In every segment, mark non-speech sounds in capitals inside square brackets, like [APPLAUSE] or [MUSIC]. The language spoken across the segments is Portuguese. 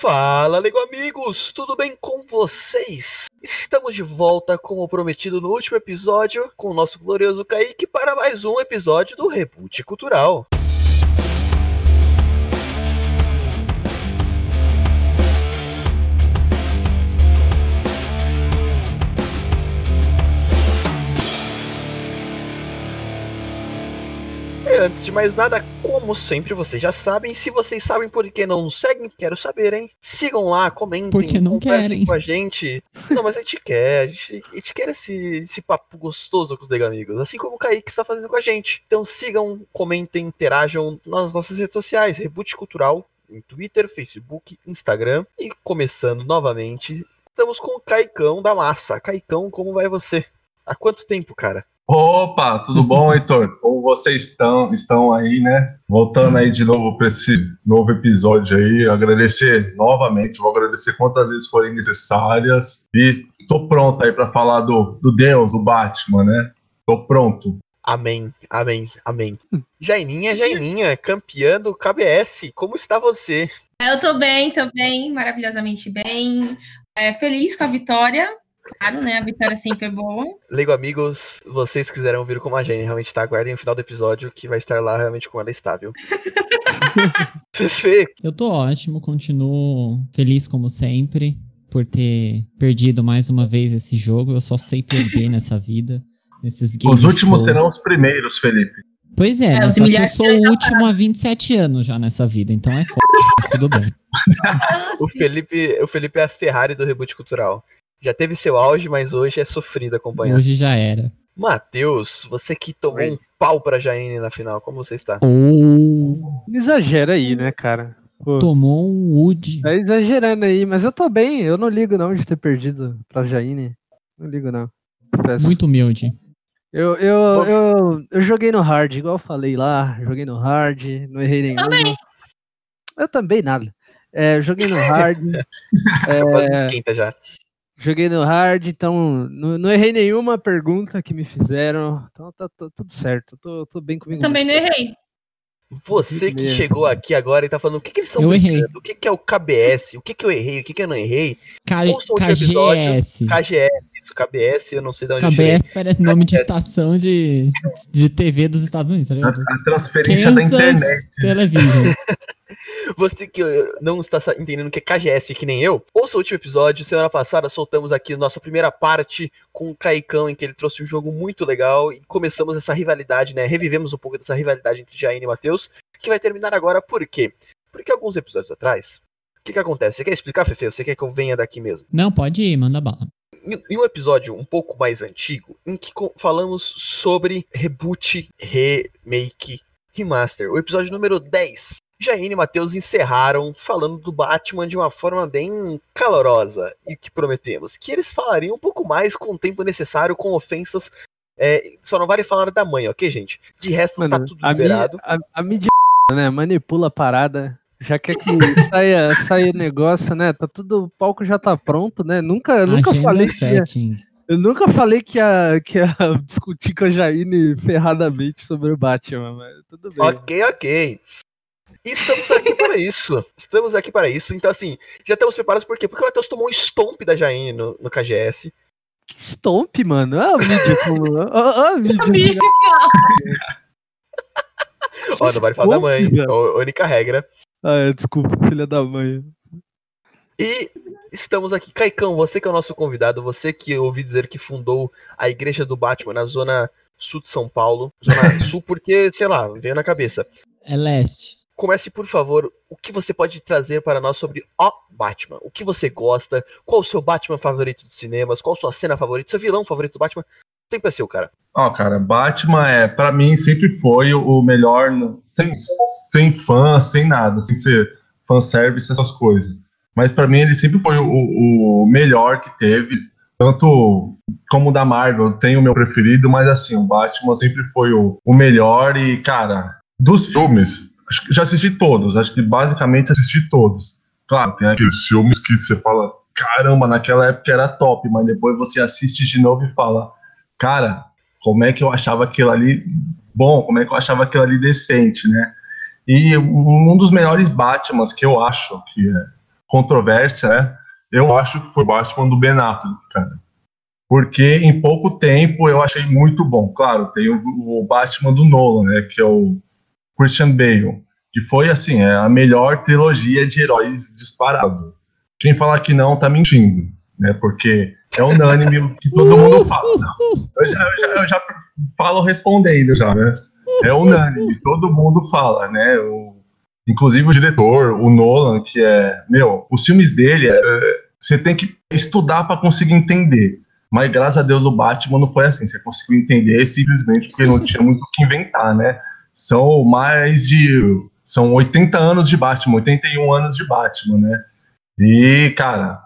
Fala, Lego amigos, tudo bem com vocês? Estamos de volta, como prometido no último episódio, com o nosso glorioso Kaique para mais um episódio do Reboot Cultural. Antes de mais nada, como sempre vocês já sabem, se vocês sabem por que não nos seguem, quero saber, hein? Sigam lá, comentem, Porque não conversem querem. com a gente. Não, mas a gente quer, a gente, a gente quer esse, esse papo gostoso com os Lega amigos, assim como o Kaique está fazendo com a gente. Então sigam, comentem, interajam nas nossas redes sociais, Reboot Cultural, em Twitter, Facebook, Instagram. E começando novamente, estamos com o Caicão da Massa. Caicão, como vai você? Há quanto tempo, cara? Opa, tudo bom, [LAUGHS] Heitor? Como vocês estão, estão aí, né? Voltando aí de novo para esse novo episódio aí, agradecer novamente, vou agradecer quantas vezes forem necessárias e tô pronto aí para falar do, do Deus, do Batman, né? Tô pronto. Amém, amém, amém. Jaininha, Jaininha, campeã do KBS, como está você? Eu tô bem, tô bem, maravilhosamente bem. É, feliz com a vitória. Claro, né? A vitória sempre é boa. Lego amigos, vocês quiserem ouvir como a Jane realmente tá, aguardem o final do episódio que vai estar lá realmente com ela estável. [LAUGHS] Fefe, Eu tô ótimo, continuo feliz como sempre por ter perdido mais uma vez esse jogo. Eu só sei perder nessa vida. Nesses game Os últimos show. serão os primeiros, Felipe. Pois é, É, né? os só que eu sou o último há 27 anos já nessa vida, então é foda. [LAUGHS] tudo bem. o Felipe, o Felipe é a Ferrari do reboot cultural. Já teve seu auge, mas hoje é sofrido acompanhar. Hoje já era. Matheus, você que tomou Oi. um pau pra Jaine na final, como você está? Não exagera aí, né, cara? Pô, tomou um Wood. tá exagerando aí, mas eu tô bem, eu não ligo não de ter perdido pra Jaine. Não ligo não. Confesso. Muito humilde. Eu, eu, Você- eu, eu joguei no hard, igual eu falei lá, joguei no hard, não errei nenhum. Também. Eu também, nada. É, joguei no hard, [LAUGHS] é, esquenta já. Joguei no hard, então não, não errei nenhuma pergunta que me fizeram. Então tá, tá tudo certo, tô, tô bem comigo. Também não errei. Você que Mesmo. chegou aqui agora e tá falando o que, que eles estão brincando, o que, que é o KBS, o que, que eu errei, o que, que eu não errei. K KGS. KGS, isso, KBS, eu não sei de onde tirei. KBS parece nome de estação de, de TV dos Estados Unidos, tá A, ligado? a transferência da Kansas internet. Television. [LAUGHS] Você que eh, não está entendendo o que é KGS, que nem eu, ouça o último episódio. Semana passada soltamos aqui nossa primeira parte com o Caicão, em que ele trouxe um jogo muito legal e começamos essa rivalidade, né? Revivemos um pouco dessa rivalidade entre Jaine e Matheus, que vai terminar agora por quê? Porque alguns episódios atrás, o que, que acontece? Você quer explicar, Fefe? Você quer que eu venha daqui mesmo? Não, pode ir, manda bala. Em um episódio um pouco mais antigo, em que falamos sobre reboot, remake, remaster. O episódio número 10. Jaine e Matheus encerraram falando do Batman de uma forma bem calorosa e que prometemos que eles falariam um pouco mais com o tempo necessário, com ofensas. é, só não vale falar da mãe, ok, gente? De resto, tá Mano, tudo a, liberado. a, a mídia, [LAUGHS] né, manipula a parada. Já quer que saia, saia negócio, né? Tá tudo, o palco já tá pronto, né? Nunca, eu nunca Agenda falei que ia, eu nunca falei que ia, que ia [LAUGHS] discutir com a Jaine ferradamente sobre o Batman, mas tudo bem. Ok, ok. Estamos aqui para isso. Estamos aqui para isso. Então, assim, já estamos preparados por quê? Porque o Matheus tomou um stomp da Jaine no, no KGS. Que stomp, mano. Olha a mídia como. Olha a mídia. Amiga. Ó, não vale falar da mãe. Única regra. Ah, é, desculpa, [LAUGHS] filha da mãe. E estamos aqui. Caicão, você que é o nosso convidado, você que eu ouvi dizer que fundou a Igreja do Batman na zona sul de São Paulo. Zona [LAUGHS] sul porque, sei lá, veio na cabeça. É leste. Comece, por favor, o que você pode trazer para nós sobre o Batman? O que você gosta? Qual o seu Batman favorito dos cinemas? Qual a sua cena favorita? Seu vilão favorito do Batman? O tempo é seu, cara. Ó, cara, Batman é, para mim sempre foi o melhor, sem, sem fã, sem nada, sem ser fanservice, essas coisas. Mas pra mim ele sempre foi o, o melhor que teve, tanto como o da Marvel, tem o meu preferido, mas assim, o Batman sempre foi o, o melhor e, cara, dos filmes, acho que já assisti todos, acho que basicamente assisti todos. Claro, tem aqueles filmes que você fala, caramba, naquela época era top, mas depois você assiste de novo e fala, cara, como é que eu achava aquilo ali bom, como é que eu achava aquilo ali decente, né? E um dos melhores Batmans que eu acho que é, controvérsia, né? Eu acho que foi o Batman do Ben Affleck, cara. Porque em pouco tempo eu achei muito bom. Claro, tem o, o Batman do Nolan, né? Que é o Christian Bale. Que foi, assim, é a melhor trilogia de heróis disparado. Quem falar que não, tá mentindo, né? Porque é unânime que todo mundo fala. Não, eu, já, eu, já, eu já falo respondendo já, né? É unânime, todo mundo fala, né? O, inclusive o diretor, o Nolan, que é, meu, os filmes dele, é, você tem que estudar para conseguir entender. Mas graças a Deus o Batman não foi assim. Você conseguiu entender simplesmente porque não tinha muito o que inventar, né? São mais de. São 80 anos de Batman, 81 anos de Batman, né? E, cara,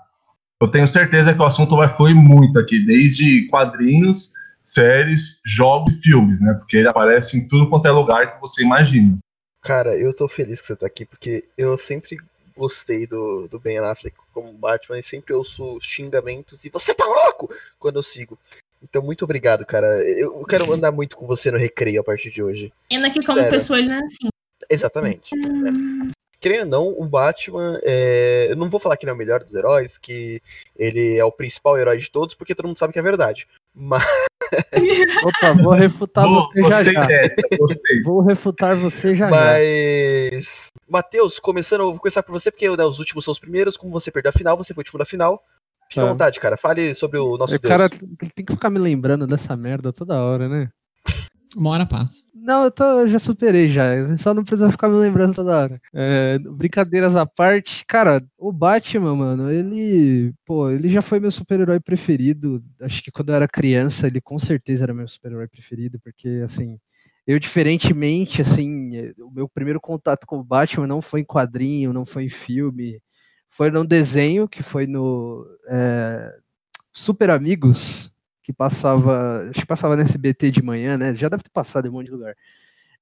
eu tenho certeza que o assunto vai fluir muito aqui, desde quadrinhos, séries, jogos e filmes, né? Porque ele aparece em tudo quanto é lugar que você imagina. Cara, eu tô feliz que você tá aqui, porque eu sempre gostei do, do Ben Affleck como Batman e sempre ouço xingamentos e você tá louco quando eu sigo. Então, muito obrigado, cara. Eu quero andar muito com você no recreio a partir de hoje. Ainda que como Sério. pessoa ele não é assim. Exatamente. Hum. Querendo ou não, o Batman, é... eu não vou falar que ele é o melhor dos heróis, que ele é o principal herói de todos, porque todo mundo sabe que é verdade. Mas. [LAUGHS] Opa, vou refutar vou, você já já. Dessa, gostei. Vou refutar você já Mas... já. Matheus, começando, eu vou começar por você, porque né, os últimos são os primeiros. Como você perdeu a final, você foi o último da final. Fique tá. à vontade, cara. Fale sobre o nosso o Deus. cara tem que ficar me lembrando dessa merda toda hora, né? Uma hora passa. Não, eu, tô, eu já superei já. Só não precisa ficar me lembrando toda hora. É, brincadeiras à parte, cara, o Batman, mano, ele. Pô, ele já foi meu super-herói preferido. Acho que quando eu era criança, ele com certeza era meu super-herói preferido, porque, assim. Eu, diferentemente, assim, o meu primeiro contato com o Batman não foi em quadrinho, não foi em filme, foi num desenho que foi no é, Super Amigos, que passava, acho que passava no SBT de manhã, né? Já deve ter passado em um monte de lugar.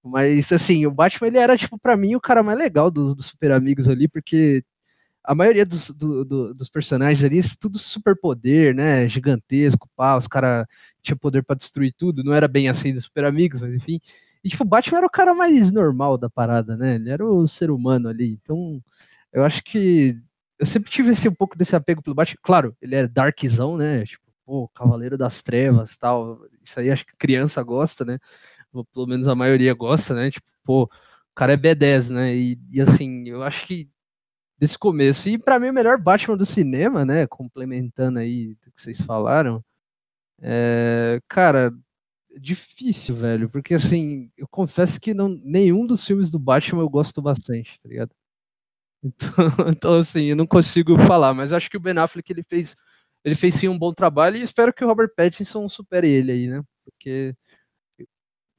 Mas, assim, o Batman, ele era, tipo, para mim, o cara mais legal dos do Super Amigos ali, porque a maioria dos, do, do, dos personagens ali, tudo super poder, né? Gigantesco, pá, os caras tinham poder para destruir tudo, não era bem assim dos Super Amigos, mas enfim. E, tipo, o Batman era o cara mais normal da parada, né? Ele era o ser humano ali. Então, eu acho que eu sempre tive esse um pouco desse apego pelo Batman. Claro, ele é darkzão, né? Tipo, pô, Cavaleiro das Trevas tal. Isso aí acho que criança gosta, né? Pelo menos a maioria gosta, né? Tipo, pô, o cara é B10, né? E, e assim, eu acho que desse começo. E para mim o melhor Batman do cinema, né? Complementando aí do que vocês falaram. É, cara, difícil, velho, porque assim, eu confesso que não, nenhum dos filmes do Batman eu gosto bastante, tá ligado? [LAUGHS] Então, então assim, eu não consigo falar, mas acho que o Ben Affleck ele fez ele fez sim um bom trabalho e espero que o Robert Pattinson supere ele aí, né? Porque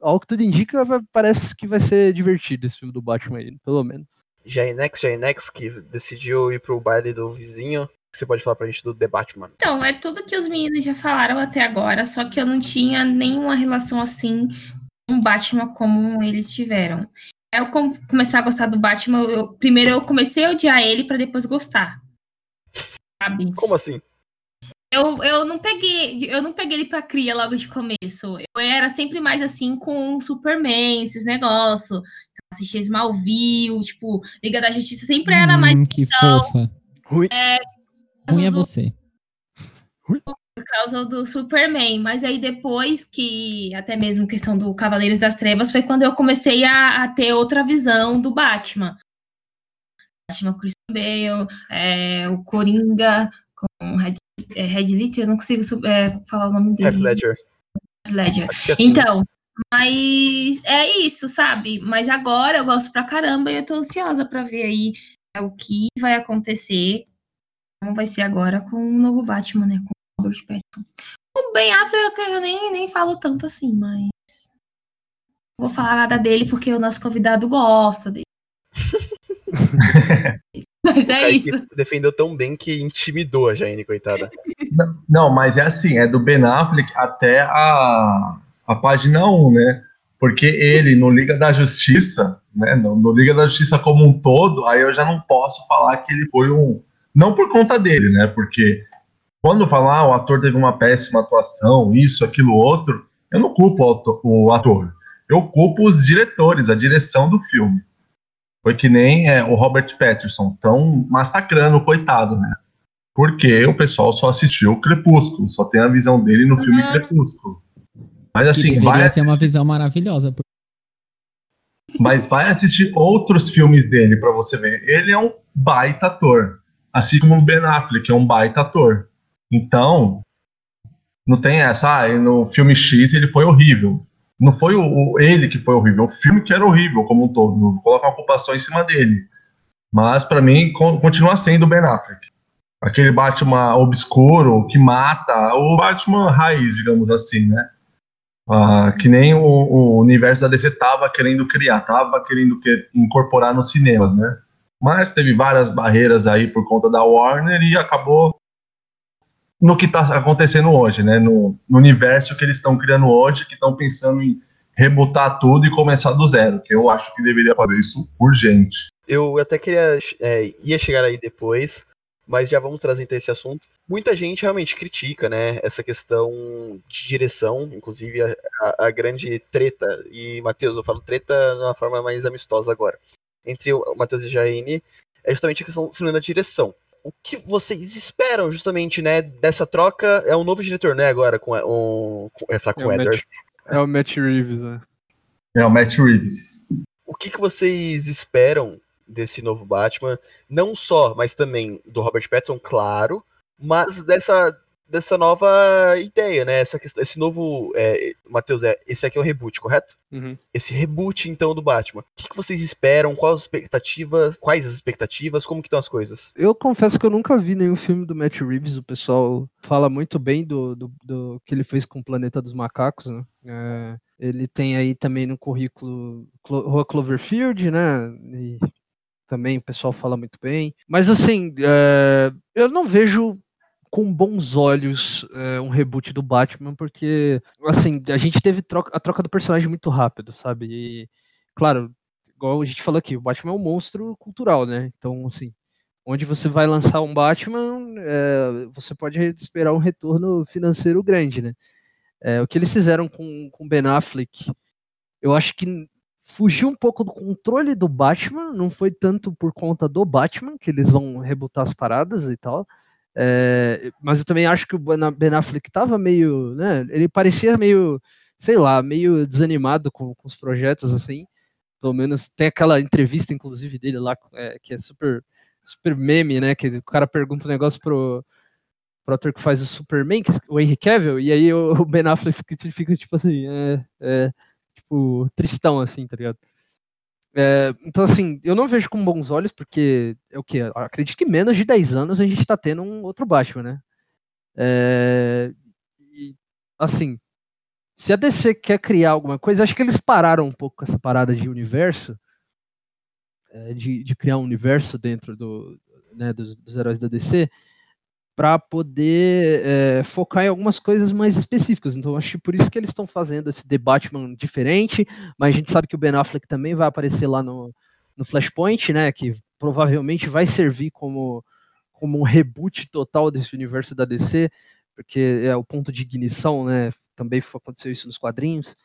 ao que tudo indica, parece que vai ser divertido esse filme do Batman aí, pelo menos. Jainex, Jainex, que decidiu ir pro baile do vizinho. Você pode falar pra gente do The Batman? Então, é tudo que os meninos já falaram até agora, só que eu não tinha nenhuma relação assim com o Batman como eles tiveram. Eu comecei a gostar do Batman, eu, primeiro eu comecei a odiar ele para depois gostar. Sabe? Como assim? Eu, eu não peguei, eu não peguei ele pra cria logo de começo. Eu era sempre mais assim com Superman, esses negócios. Assistia Smallville, tipo, Liga da Justiça sempre era mais. Hum, que então, fofa. Rui. É, Ruim é do, você. Por causa do Superman. Mas aí depois que, até mesmo questão do Cavaleiros das Trevas, foi quando eu comecei a, a ter outra visão do Batman. Batman Christian Bale, é, o Coringa com Red é Red Lit, eu não consigo é, falar o nome dele. Heath Ledger. Ledger. É assim. Então, mas é isso, sabe? Mas agora eu gosto pra caramba e eu tô ansiosa pra ver aí é, o que vai acontecer, como vai ser agora com o novo Batman, né? Com o Robert Pattinson. O Ben Affleck eu nem, nem falo tanto assim, mas não vou falar nada dele porque o nosso convidado gosta dele. [LAUGHS] [LAUGHS] Mas é isso. Defendeu tão bem que intimidou a Jane, coitada. Não, não, mas é assim, é do Ben Affleck até a, a página 1, né? Porque ele, no Liga da Justiça, né? No, no, Liga da Justiça como um todo, aí eu já não posso falar que ele foi um. Não por conta dele, né? Porque quando falar ah, o ator teve uma péssima atuação, isso, aquilo, outro, eu não culpo o ator. O ator. Eu culpo os diretores, a direção do filme. Foi que nem é, o Robert Pattinson, tão massacrando o coitado, né? Porque o pessoal só assistiu o Crepúsculo, só tem a visão dele no filme Crepúsculo. Mas assim, vai ser assistir, uma visão maravilhosa. mas vai assistir outros filmes dele pra você ver. Ele é um baita ator, assim como o Ben Affleck é um baita ator. Então, não tem essa, ah, no filme X ele foi horrível. Não foi o, o- ele que foi horrível, o filme que era horrível como um todo. Não uma culpação em cima dele. Mas pra mim con- continua sendo o Ben Affleck. Aquele Batman obscuro que mata, o Batman raiz, digamos assim, né? Ah, que nem o, o universo da DC tava querendo criar, tava querendo que- incorporar nos cinemas, né? Mas teve várias barreiras aí por conta da Warner e acabou no que está acontecendo hoje, né? No, no universo que eles estão criando hoje, que estão pensando em rebutar tudo e começar do zero, que eu acho que deveria fazer isso urgente. Eu até queria. é, ia chegar aí depois, mas já vamos trazer então esse assunto. Muita gente realmente critica, né? Essa questão de direção, inclusive a, a- a grande treta. E, Matheus, eu falo treta de uma forma mais amistosa agora. Entre o Matheus e Jaine, é justamente a questão é da direção. O que vocês esperam, justamente, né, dessa troca? É um novo diretor, né, agora, com, um, com, é, com É o Edward. É o Matt Reeves, né? É o Matt Reeves. O que, que vocês esperam desse novo Batman? Não só, mas também do Robert Pattinson, claro, mas dessa, dessa nova ideia, né? Essa questão, esse novo. É, Matheus, é, esse aqui é o reboot, correto? Uhum. Esse reboot, então, do Batman. O que, que vocês esperam? Quais as expectativas? Quais as expectativas? Como que estão as coisas? Eu confesso que eu nunca vi nenhum filme do Matt Reeves. O pessoal fala muito bem do, do, do que ele fez com o Planeta dos Macacos, né? É, ele tem aí também no currículo Rua Cloverfield, né? E também o pessoal fala muito bem. Mas assim, é, eu não vejo com bons olhos é, um reboot do Batman, porque assim, a gente teve troca- a troca do personagem muito rápido, sabe? E, claro, igual a gente falou aqui, o Batman é um monstro cultural, né? Então, assim, onde você vai lançar um Batman, é, você pode esperar um retorno financeiro grande, né? É, o que eles fizeram com com Ben Affleck, eu acho que fugiu um pouco do controle do Batman, não foi tanto por conta do Batman, que eles vão rebutar as paradas e tal, é, mas eu também acho que o Ben Affleck tava meio, né, ele parecia meio, sei lá, meio desanimado com, com os projetos, assim, pelo menos tem aquela entrevista, inclusive, dele lá, é, que é super, super meme, né, que o cara pergunta um negócio pro, pro ator que faz o Superman, que o Henry Cavill, e aí o, o Ben Affleck fica, fica, tipo assim, é, é, tipo, tristão, assim, tá ligado? É, então, assim, eu não vejo com bons olhos, porque é o que? Acredito que menos de 10 anos a gente tá tendo um outro Batman, né? É, e, assim, se a DC quer criar alguma coisa, acho que eles pararam um pouco com essa parada de universo, é, de, de criar um universo dentro do, né, dos, dos heróis da DC, para poder é, focar em algumas coisas mais específicas. Então, acho que por isso que eles estão fazendo esse The Batman diferente, mas a gente sabe que o Ben Affleck também vai aparecer lá no, no Flashpoint, né, que provavelmente vai servir como, como um reboot total desse universo da DC, porque é o ponto de ignição, né, também aconteceu isso nos quadrinhos.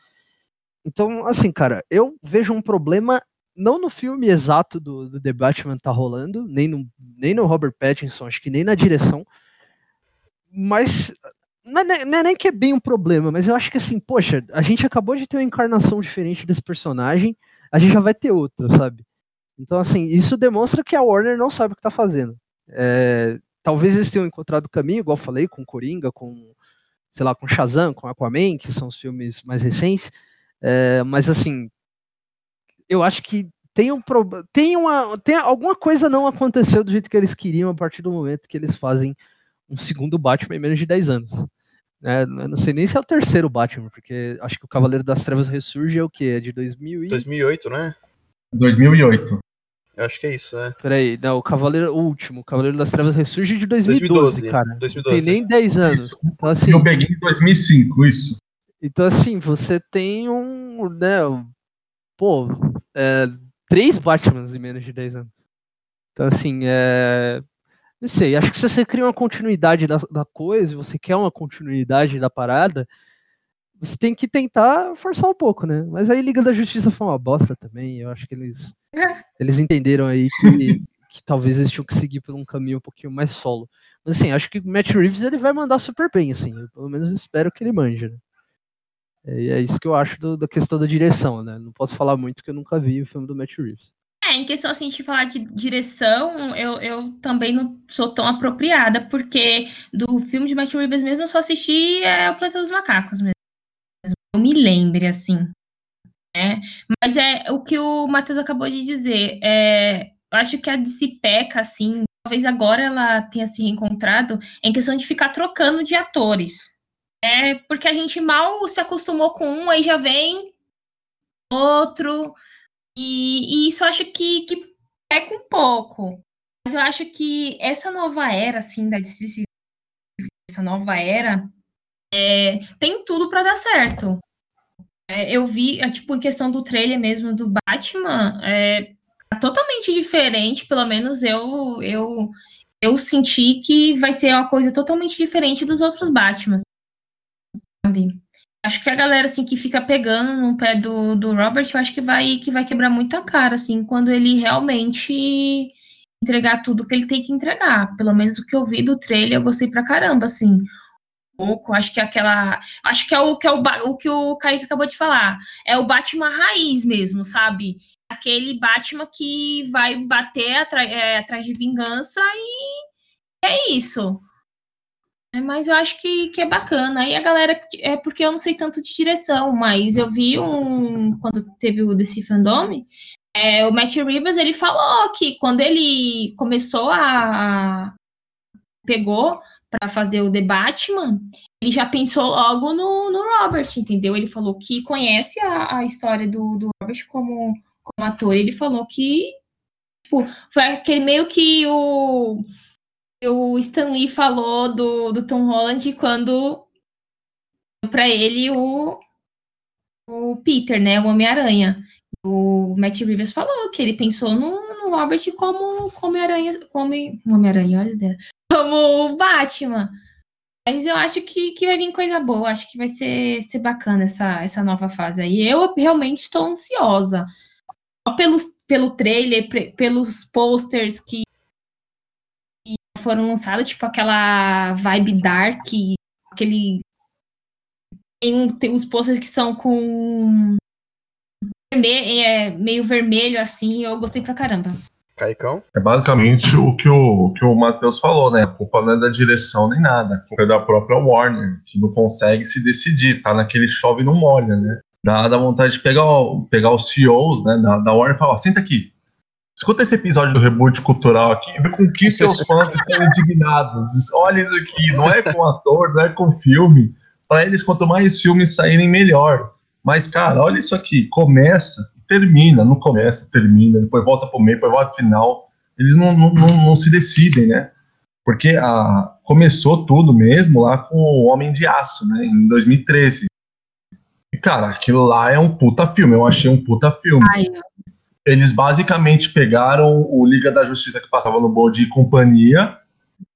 Então, assim, cara, eu vejo um problema não no filme exato do, do The Batman tá rolando, nem no, nem no Robert Pattinson, acho que nem na direção, mas não é, não é nem que é bem um problema, mas eu acho que assim, poxa, a gente acabou de ter uma encarnação diferente desse personagem, a gente já vai ter outra, sabe? Então, assim, isso demonstra que a Warner não sabe o que tá fazendo. É, talvez eles tenham encontrado o caminho, igual eu falei, com Coringa, com, sei lá, com Shazam, com Aquaman, que são os filmes mais recentes, é, mas assim, eu acho que tem um problema. Tem uma. Tem alguma coisa não aconteceu do jeito que eles queriam a partir do momento que eles fazem um segundo Batman em menos de 10 anos. eu não sei nem se é o terceiro Batman, porque acho que o Cavaleiro das Trevas ressurge é o quê? É de 2000 e... 2008, né? 2008. Eu acho que é isso, né? Peraí, não, o Cavaleiro o último, o Cavaleiro das Trevas ressurge de 2012, 2012, cara. 2012. Não tem nem 10 anos. Isso. Então assim, E o Begin em 2005, isso. Então, assim, você tem um. Né, um- pô, é, três Batmans em menos de 10 anos. Então, assim, é. Não sei, acho que se você cria uma continuidade da, da coisa, você quer uma continuidade da parada, você tem que tentar forçar um pouco, né? Mas aí Liga da Justiça foi uma bosta também. Eu acho que eles, [LAUGHS] eles entenderam aí que, que talvez eles tinham que seguir por um caminho um pouquinho mais solo. Mas assim, acho que o Matt Reeves ele vai mandar super bem, assim. Eu, pelo menos espero que ele manje, né? É, é isso que eu acho do, da questão da direção, né? Não posso falar muito porque eu nunca vi o filme do Matt Reeves. É, em questão assim de falar de direção, eu, eu também não sou tão apropriada, porque do filme de Matt Reeves mesmo eu só assisti é, O Planeta dos Macacos mesmo. Eu me lembre, assim. Né? Mas é o que o Matheus acabou de dizer. É, eu acho que a DC peca, assim, talvez agora ela tenha se reencontrado em questão de ficar trocando de atores. É porque a gente mal se acostumou com um, aí já vem outro. E, e isso acho que, que peca um pouco. Mas eu acho que essa nova era, assim, da DC, essa nova era, é, tem tudo para dar certo. É, eu vi, é, tipo, em questão do trailer mesmo do Batman, é, tá totalmente diferente, pelo menos eu, eu, eu senti que vai ser uma coisa totalmente diferente dos outros Batman, sabe? Acho que a galera, assim, que fica pegando no pé do, do Robert, eu acho que vai, que vai quebrar muita cara, assim, quando ele realmente entregar tudo que ele tem que entregar. Pelo menos o que eu vi do trailer, eu gostei pra caramba, assim pouco. Acho que é aquela. Acho que é o que é o, o que o Kaique acabou de falar. É o Batman raiz mesmo, sabe? Aquele Batman que vai bater é, atrás de vingança e é isso. É, mas eu acho que, que é bacana. Aí a galera. É porque eu não sei tanto de direção, mas eu vi um. Quando teve o DC Fandom, é, o Matt Reeves ele falou que quando ele começou a. Pegou para fazer o The Batman, ele já pensou logo no, no Robert, entendeu? Ele falou que conhece a, a história do, do Robert como, como ator. Ele falou que tipo, foi aquele meio que o, o Stan Lee falou do, do Tom Holland quando para ele o, o Peter, né? O Homem-Aranha. O Matt Reeves falou que ele pensou no, no Robert como Homem-Aranha, como Homem-Aranha, olha como Batman. Mas eu acho que, que vai vir coisa boa, acho que vai ser, ser bacana essa, essa nova fase aí. Eu realmente estou ansiosa. Pelos, pelo trailer, pelos posters que foram lançados, tipo aquela vibe dark, aquele. Tem, tem os posters que são com vermelho, é, meio vermelho assim, eu gostei pra caramba. Caicão? É basicamente o que o, que o Matheus falou, né? A culpa não é da direção nem nada. A culpa é da própria Warner, que não consegue se decidir. Tá naquele chove não molha, né? Dá, dá vontade de pegar, o, pegar os CEOs né, da, da Warner e falar: ó, senta aqui. Escuta esse episódio do reboot cultural aqui e vê com que seus fãs estão indignados. Olha isso aqui, não é com ator, não é com filme. Para eles, quanto mais filmes saírem, melhor. Mas, cara, olha isso aqui. Começa termina, não começa, termina, depois volta pro meio, depois volta pro final. Eles não, não, não, não se decidem, né? Porque a, começou tudo mesmo lá com o Homem de Aço, né? Em 2013. E, cara, aquilo lá é um puta filme, eu achei um puta filme. Ai. Eles basicamente pegaram o Liga da Justiça que passava no Bom de Companhia,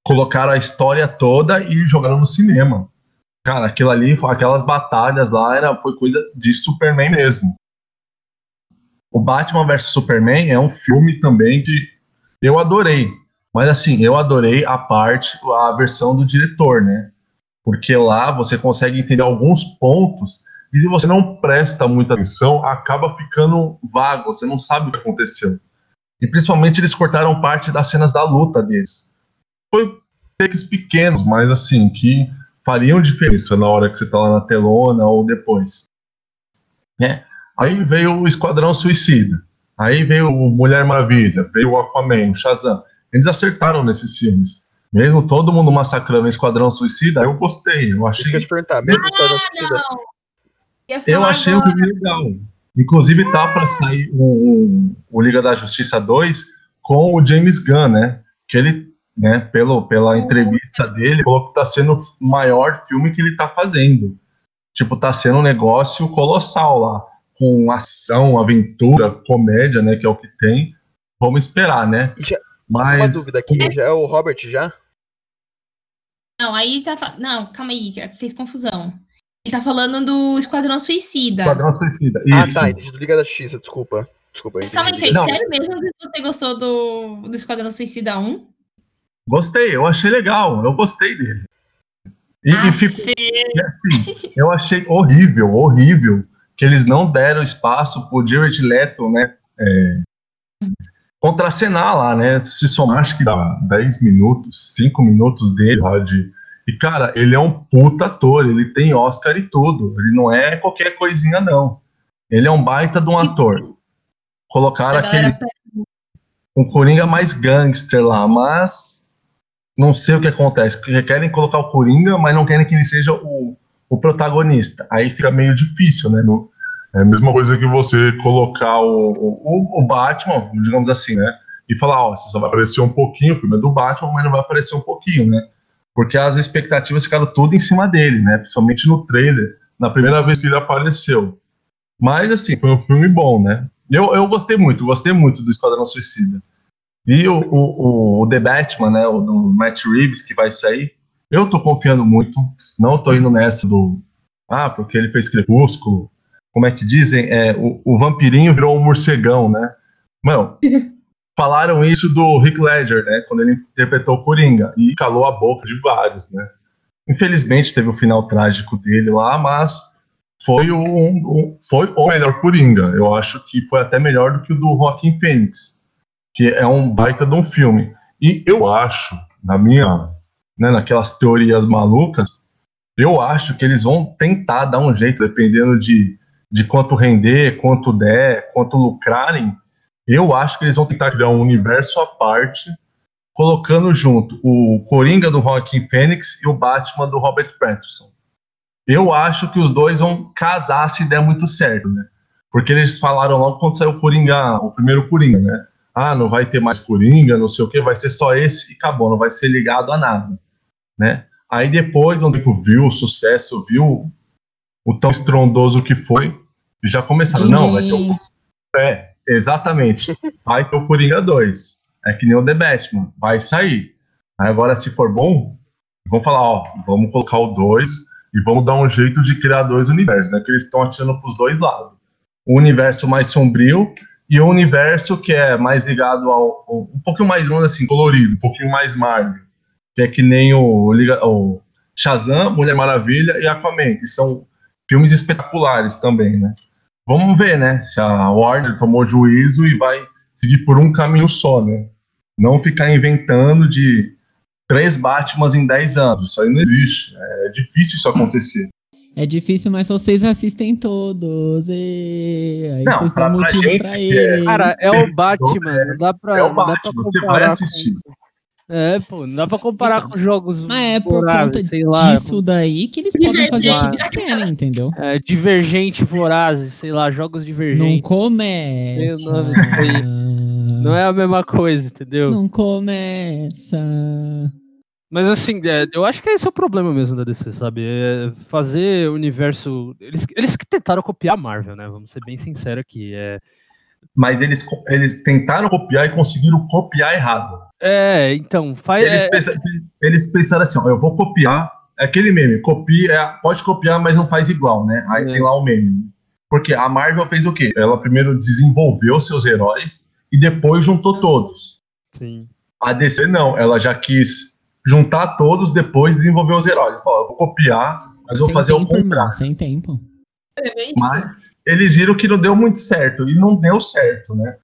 colocaram a história toda e jogaram no cinema. Cara, aquilo ali, aquelas batalhas lá, era, foi coisa de Superman mesmo. O Batman vs Superman é um filme também que eu adorei. Mas assim, eu adorei a parte, a versão do diretor, né? Porque lá você consegue entender alguns pontos e se você não presta muita atenção, acaba ficando vago, você não sabe o que aconteceu. E principalmente eles cortaram parte das cenas da luta deles. Foi takes pequenos, mas assim, que fariam diferença na hora que você tá lá na telona ou depois. Né? Aí veio o Esquadrão Suicida. Aí veio o Mulher Maravilha, veio o Aquaman, o Shazam. Eles acertaram nesses filmes. Mesmo todo mundo massacrando o Esquadrão Suicida, eu gostei. Eu achei. Isso que eu te perguntar, mesmo ah, Esquadrão Suicida. Eu achei agora. um filme legal. Inclusive tá para sair o, o, Liga da Justiça 2 com o James Gunn, né? Que ele, né, pelo, pela entrevista dele, falou que tá sendo o maior filme que ele tá fazendo. Tipo, tá sendo um negócio colossal lá com ação, aventura, comédia, né, que é o que tem. Vamos esperar, né? Já, Mas uma dúvida aqui, já é o Robert já? Não, aí tá, não, calma aí, fez confusão. Ele tá falando do Esquadrão Suicida. Esquadrão Suicida. Ah, Isso. tá, entendi. Do Liga da Justiça, desculpa. Desculpa. Mas calma aí, entendi. Não. sério mesmo que você gostou do, do Esquadrão Suicida 1? Gostei, eu achei legal, eu gostei dele. E, e Ah, ficou. E assim, eu achei horrível, horrível que eles não deram espaço pro Jared Leto, né? É, contracenar lá, né? Se somar, acho que dá 10 minutos, 5 minutos dele lá de. E, cara, ele é um puta ator, ele tem Oscar e tudo. Ele não é qualquer coisinha, não. Ele é um baita de um ator. Colocaram aquele um Coringa mais gangster lá, mas não sei o que acontece. porque Querem colocar o Coringa, mas não querem que ele seja o, o protagonista. Aí fica meio difícil, né? No- É a mesma coisa que você colocar o. o, o Batman, digamos assim, né? E falar, ó, você só vai aparecer um pouquinho, o filme é do Batman, mas não vai aparecer um pouquinho, né? Porque as expectativas ficaram tudo em cima dele, né? Principalmente no trailer, na primeira vez que ele apareceu. Mas, assim, foi um filme bom, né? Eu, eu gostei muito, gostei muito do Esquadrão Suicida. E o, o, o, o The Batman, né? O do Matt Reeves, que vai sair, eu tô confiando muito. Não tô indo nessa do. Ah, porque ele fez Crepúsculo. Como é que dizem? É, o, o vampirinho virou um morcegão, né? Mano, [LAUGHS] falaram isso do Rick Ledger, né? Quando ele interpretou o Coringa. E calou a boca de vários, né? Infelizmente teve o final trágico dele lá, mas foi o, um- foi o melhor Coringa. Eu acho que foi até melhor do que o do Joaquim Phoenix, que é um baita de um filme. E eu acho, na minha, né, naquelas teorias malucas, eu acho que eles vão tentar dar um jeito, dependendo de, de quanto render, quanto der, quanto lucrarem. Eu acho que eles vão tentar criar um universo à parte, colocando junto o Coringa do Joaquim Phoenix e o Batman do Robert Pattinson. Eu acho que os dois vão casar se der muito certo, né? Porque eles falaram logo quando saiu o Coringa, o primeiro Coringa, né? Ah, não vai ter mais Coringa, não sei o que, vai ser só esse e acabou, não vai ser ligado a nada, né? Aí depois, onde viu o sucesso, viu o tão estrondoso que foi, já começaram, não, vai ter o é, exatamente. [LAUGHS] Vai ter o Coringa 2. É que nem o The Batman. Vai sair. Aí agora, se for bom, vamos falar, ó, vamos colocar o 2 e vamos dar um jeito de criar dois universos, né? Que eles estão atirando pros dois lados. O universo mais sombrio e o universo que é mais ligado ao. ao- um pouquinho mais, vamos assim, colorido, um pouquinho mais Marvel. Que é que nem o, o Shazam, Mulher Maravilha e Aquaman, que são filmes espetaculares também, né? Vamos ver, né? Se a Warner tomou juízo e vai seguir por um caminho só, né? Não ficar inventando de três Batmans em 10 anos. Isso aí não existe. É difícil isso acontecer. É difícil, mas vocês assistem todos. E... Aí Não, vocês pra- dão pra motivo gente pra que é- eles. Cara, é o Batman, não dá pra. É o não dá pra Batman, você vai comparar com- assistir. É, pô, não dá pra comparar Então, com jogos. Mas é por vorazes, conta sei lá, disso daí que eles podem fazer o que eles querem, entendeu? É, divergente vorazes, sei lá, jogos Não divergentes. começa. Tem o nome disso aí. Não é a mesma coisa, entendeu? Não começa. Mas assim, é, eu acho que esse é o problema mesmo da DC, sabe? É fazer o universo. Eles, eles que tentaram copiar a Marvel, né? Vamos ser bem sinceros aqui. É, Mas eles, eles tentaram copiar e conseguiram copiar errado. É então, faz. Eles, é, pensa- eles pensaram assim, ó, eu vou copiar, é aquele meme, copia, é, pode copiar, mas não faz igual, né? Aí É. tem lá o meme. Porque a Marvel fez o quê? Ela primeiro desenvolveu seus heróis e depois juntou todos. sim. A DC não, ela já quis juntar todos, depois desenvolver os heróis. Falou, eu vou copiar, mas vou sem fazer o tempo, contrário. sem tempo. É bem isso. Mas eles viram que não deu muito certo. E não deu certo, né?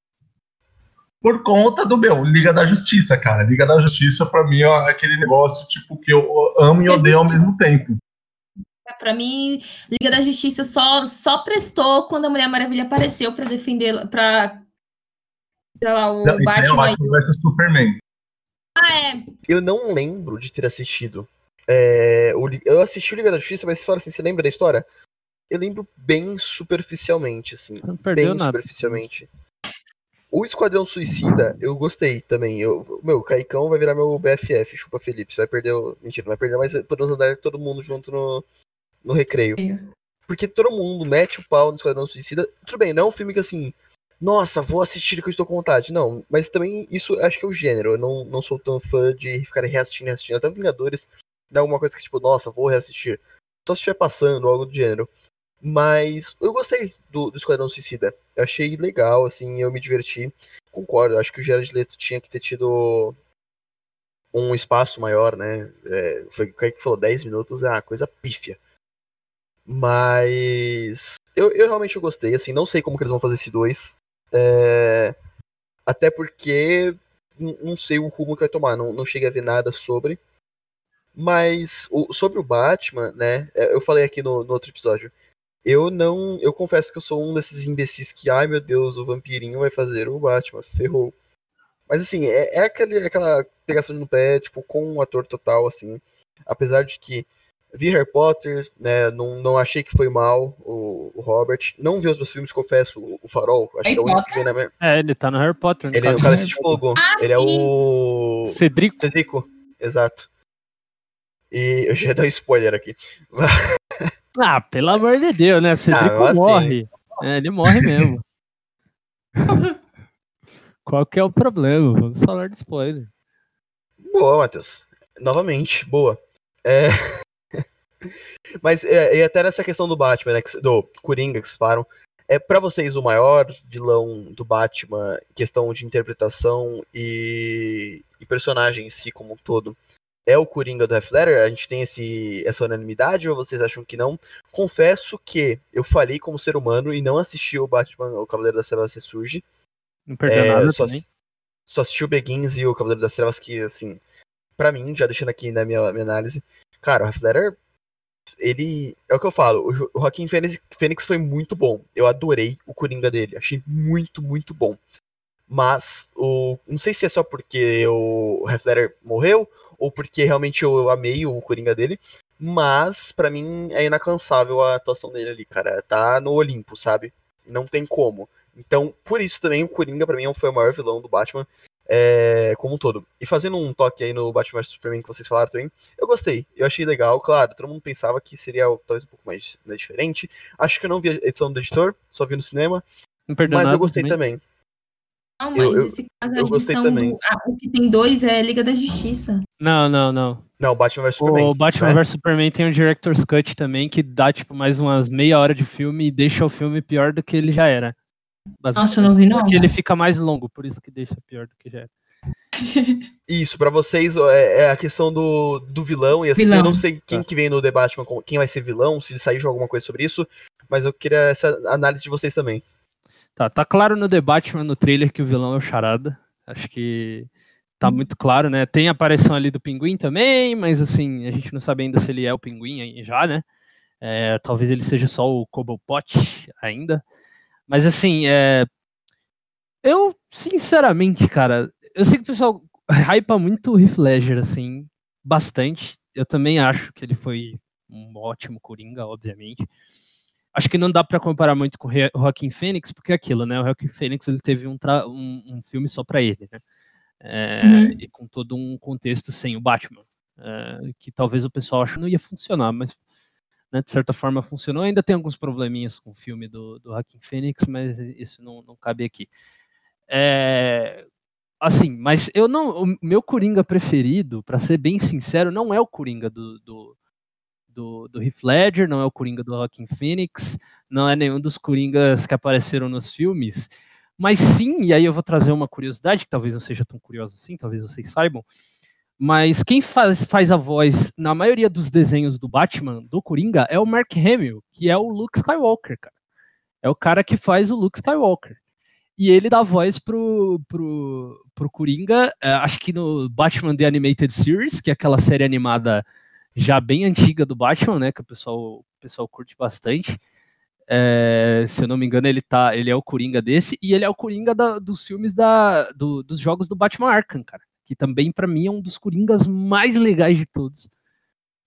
Por conta do meu, Liga da Justiça, cara. Liga da Justiça, pra mim, é aquele negócio, tipo, que eu amo e odeio ao mesmo tempo. Pra mim, Liga da Justiça só, só prestou quando a Mulher Maravilha apareceu pra defender, pra sei lá, o Não, aí é o Batman. Batman Superman. Ah, é. Eu não lembro de ter assistido. É, eu assisti o Liga da Justiça, mas se for assim, você lembra da história? Eu lembro bem superficialmente, assim. Não perdeu bem nada. superficialmente. O Esquadrão Suicida, eu gostei também. Eu, meu, o Caicão vai virar meu BFF, chupa Felipe. Você vai perder o. Mentira, não vai perder, mas podemos andar todo mundo junto no, no recreio. Porque todo mundo mete o pau no Esquadrão Suicida. Tudo bem, não é um filme que assim. Nossa, vou assistir que eu estou com vontade. Não, mas também isso acho que é o gênero. Eu não, não sou tão fã de ficar reassistindo, reassistindo. Até Vingadores dá alguma coisa que, tipo, nossa, vou reassistir. só se estiver passando, algo do gênero. Mas eu gostei do, do Esquadrão Suicida. Eu achei legal, assim, eu me diverti. Concordo, acho que o Gerard Leto tinha que ter tido um espaço maior, né? É, foi o que falou, 10 minutos é uma coisa pífia. Mas eu, eu realmente gostei, assim, não sei como que eles vão fazer esse 2. É, até porque não sei o rumo que vai tomar, não, não cheguei a ver nada sobre. Mas o, sobre o Batman, né? É, eu falei aqui no, no, outro episódio. Eu não. Eu confesso que eu sou um desses imbecis que, ai meu Deus, o vampirinho vai fazer o Batman, ferrou. Mas assim, é, é aquele, aquela pegação no pé, tipo, com um ator total, assim. Apesar de que vi Harry Potter, né? Não, não achei que foi mal o, o Robert. Não vi os dois filmes, confesso, o, o Farol. Acho Harry que é o único que vem na minha. É, ele tá no Harry Potter. Ele é no Cálice de Fogo. Ah, ele é sim. é o. Cedrico. Cedrico, exato. E eu já ia dar um spoiler aqui. Ah, pelo amor de Deus, né? Cedrico ah, morre. É, ele morre mesmo. [LAUGHS] Qual que é o problema? Vamos falar de spoiler. Boa, Matheus. Novamente, boa. É... [LAUGHS] Mas é, e até nessa questão do Batman, né, do Coringa que vocês falaram, é para vocês o maior vilão do Batman, questão de interpretação e, e, personagem em si como um todo, é o Coringa do Half Letter? A gente tem esse, essa unanimidade ou vocês acham que não? Confesso que eu falei como ser humano e não assisti o Batman, o Cavaleiro das Trevas Ressurge. Não perdeu é, nada só, também. Só assisti o Begins e o Cavaleiro das Trevas, que, assim, para mim, já deixando aqui na minha, minha análise, cara, o Half-Letter, ele. É o que eu falo, o, o Joaquim Fênix, Fênix foi muito bom. Eu adorei o Coringa dele. Achei muito, muito bom. Mas, o, não sei se é só porque o Half-Letter morreu, ou porque realmente eu, eu amei o Coringa dele. Mas, para mim, é inalcançável a atuação dele ali, cara. Tá no Olimpo, sabe? Não tem como. Então, por isso também o Coringa para mim foi o maior vilão do Batman é, como um todo. E fazendo um toque aí no Batman vs Superman que vocês falaram também, eu gostei, eu achei legal, claro, todo mundo pensava que seria talvez um pouco mais né, diferente. Acho que eu não vi a edição do editor, só vi no cinema. mas eu gostei também. também. Não, mas eu, esse caso eu, a gostei também. Do, a, o que tem dois é Liga da Justiça. Não, não, não. Não, Batman vs Superman. O Batman né? vs Superman tem um Director's Cut também, que dá, tipo, mais umas meia hora de filme e deixa o filme pior do que ele já era. Nossa, eu não vi não. Porque ele fica mais longo, por isso que deixa pior do que já é. [LAUGHS] Isso, para vocês é, é, a questão do, do vilão, e assim, vilão. eu não sei quem tá. que vem no debate, quem vai ser vilão, se sair alguma coisa sobre isso, mas eu queria essa análise de vocês também. Tá, tá claro no debate, no trailer, que o vilão é o Charada. Acho que tá muito claro, né? Tem a aparição ali do Pinguim também, mas assim, a gente não sabe ainda se ele é o Pinguim já, né? É, talvez ele seja só o Cobblepot ainda. Mas assim, é... eu, sinceramente, cara, eu sei que o pessoal hypa muito o Heath Ledger, assim, bastante. Eu também acho que ele foi um ótimo Coringa, obviamente. Acho que não dá para comparar muito com o Joaquim Phoenix, porque é aquilo, né? O Joaquim Phoenix ele teve um, um, um filme só para ele, né? É, uhum. E com todo um contexto sem o Batman. É, que talvez o pessoal ache que não ia funcionar, mas né, de certa forma funcionou. Ainda tem alguns probleminhas com o filme do, do Hacking Phoenix, mas isso não, não cabe aqui. É, assim, mas eu não. O meu Coringa preferido, para ser bem sincero, não é o Coringa do, do, do, do Heath Ledger, não é o Coringa do Hacking Phoenix, não é nenhum dos Coringas que apareceram nos filmes. Mas sim, e aí eu vou trazer uma curiosidade, que talvez não seja tão curiosa assim, talvez vocês saibam. Mas quem faz, faz a voz na maioria dos desenhos do Batman, do Coringa, é o Mark Hamill, que é o Luke Skywalker, cara. É o cara que faz o Luke Skywalker. E ele dá voz pro, pro, pro Coringa, é, acho que no Batman The Animated Series, que é aquela série animada já bem antiga do Batman, né? Que o pessoal, o pessoal curte bastante. É, se eu não me engano, ele, tá, ele é o Coringa desse, e ele é o Coringa da, dos filmes da, do, dos jogos do Batman Arkham, cara que também para mim é um dos coringas mais legais de todos.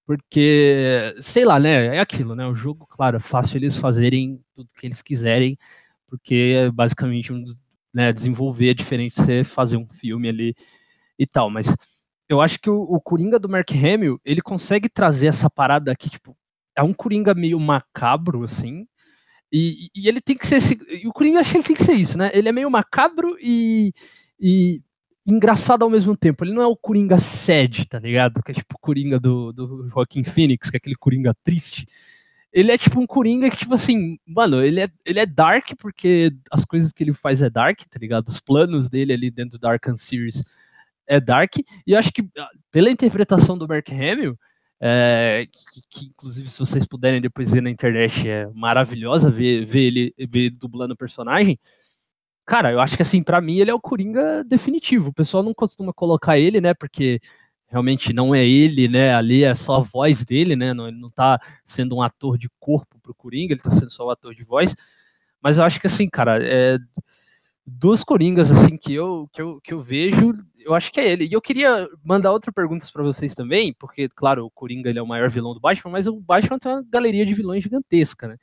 Porque, sei lá, né? É aquilo, né? O jogo, claro, é fácil eles fazerem tudo que eles quiserem, porque é basicamente um, né, desenvolver é diferente de você fazer um filme ali e tal. Mas eu acho que o, o Coringa do Mark Hamill, ele consegue trazer essa parada aqui, tipo, é um Coringa meio macabro, assim, e, e, ele tem que ser esse, e o Coringa acho que ele tem que ser isso, né? Ele é meio macabro e, e engraçado ao mesmo tempo. Ele não é o Coringa sad, tá ligado? Que é tipo o Coringa do, do Joaquim Phoenix, que é aquele Coringa triste. Ele é tipo um Coringa que, tipo assim, mano, ele é, ele é dark porque as coisas que ele faz é dark, tá ligado? Os planos dele ali dentro do Arkham Series é dark. E eu acho que, ah, pela interpretação do Mark Hamill, é, que, que, inclusive se vocês puderem depois ver na internet, é maravilhosa ver, ver ele ver dublando o personagem. Cara, eu acho que assim, para mim ele é o Coringa definitivo. O pessoal não costuma colocar ele, né? Porque realmente não é ele, né? Ali é só a voz dele, né? Não, ele não tá sendo um ator de corpo pro Coringa, ele tá sendo só um ator de voz. Mas eu acho que assim, cara, é, dos Coringas assim que eu, que eu, que eu vejo, eu acho que é ele. E eu queria mandar outra pergunta para vocês também, porque, claro, o Coringa ele é o maior vilão do Batman, mas o Batman tem uma galeria de vilões gigantesca, né?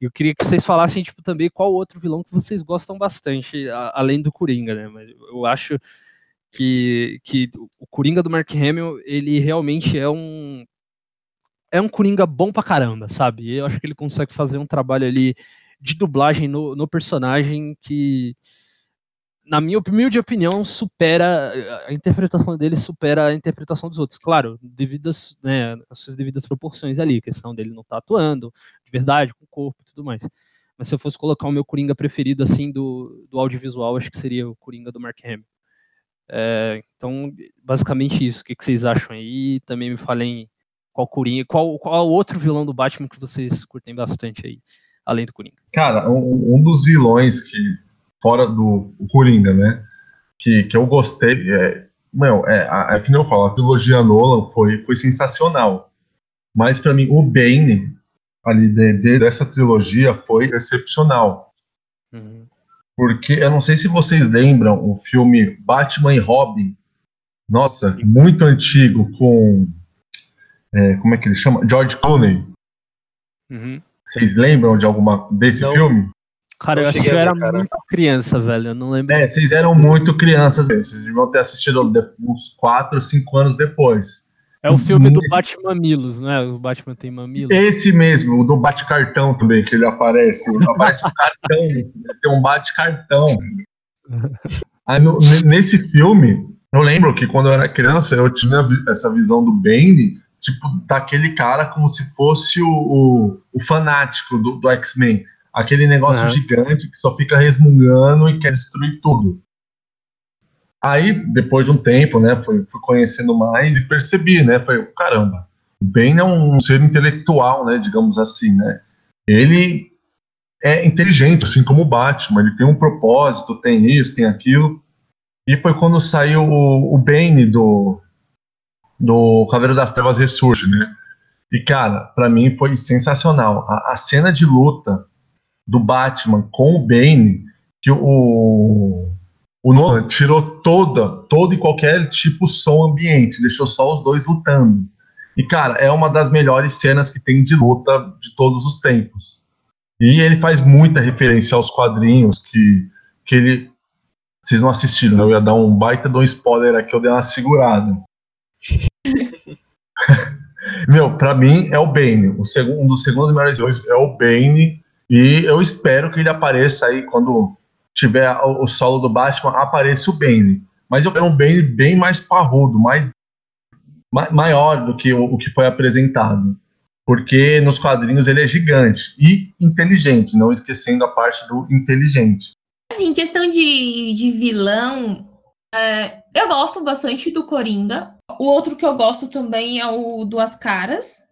Eu queria que vocês falassem, tipo, também qual outro vilão que vocês gostam bastante, a, além do Coringa, né? Mas eu acho que, que o Coringa do Mark Hamill, ele realmente é um é um Coringa bom pra caramba, sabe? Eu acho que ele consegue fazer um trabalho ali de dublagem no, no personagem que na minha humilde opinião, supera a interpretação dele supera a interpretação dos outros. Claro, devido às, né, suas devidas proporções ali, questão dele não estar tá atuando de verdade com o corpo e tudo mais. Mas se eu fosse colocar o meu Coringa preferido assim do, do audiovisual, acho que seria o Coringa do Mark Hamill. É, então, basicamente isso. O que, que vocês acham aí? Também me falem qual Coringa, qual, qual outro vilão do Batman que vocês curtem bastante aí, além do Coringa. Cara, um, um dos vilões que fora do Coringa, né? Que, que eu gostei. É, meu, é, é que nem eu falo, a trilogia Nolan foi, foi sensacional. Mas para mim, o Bane ali de, de, dessa trilogia foi excepcional. Uhum. Porque eu não sei se vocês lembram o filme Batman e Robin. Nossa, muito antigo, com. É, como é que ele chama? George Clooney. Uhum. Vocês lembram de alguma desse não. filme? Cara, eu, eu acho que eu era ver, muito criança, velho. Eu não lembro. É, vocês eram muito crianças mesmo. Vocês deviam ter assistido uns 4, 5 anos depois. É o filme do Batman Mamilos, não é? O Batman tem mamilos. Esse mesmo, o do Bate-Cartão também, que ele aparece. Aparece um cartão, [LAUGHS] tem um Bate-Cartão. Aí no, nesse filme, eu lembro que quando eu era criança, eu tinha essa visão do Bane, tipo, daquele cara como se fosse o, o, o fanático do, do X-Men aquele negócio uhum. gigante que só fica resmungando e quer destruir tudo. Aí, depois de um tempo, né, fui, fui conhecendo mais e percebi, né, falei, caramba, o Ben é um ser intelectual, né, digamos assim, né, ele é inteligente, assim como o Batman, ele tem um propósito, tem isso, tem aquilo, e foi quando saiu o, o Bane do, do Cavaleiro das Trevas Ressurge, né, e cara, para mim foi sensacional, a, a cena de luta do Batman com o Bane, que o, o Nolan tirou toda, todo e qualquer tipo de som ambiente, deixou só os dois lutando. E, cara, é uma das melhores cenas que tem de luta de todos os tempos. E ele faz muita referência aos quadrinhos que, que ele. Vocês não assistiram, né? eu ia dar um baita de um spoiler aqui, eu dei uma segurada. Meu, pra mim é o Bane. O segundo, um dos segundos melhores vilões é o Bane e eu espero que ele apareça aí quando tiver o, solo do Batman, apareça o Bane. Mas eu quero um Bane bem mais parrudo, mais ma maior do que o, o, que foi apresentado. Porque nos quadrinhos ele é gigante e inteligente, não esquecendo a parte do inteligente. Em questão de, de vilão, é, eu gosto bastante do Coringa. O outro que eu gosto também é o Duas Caras.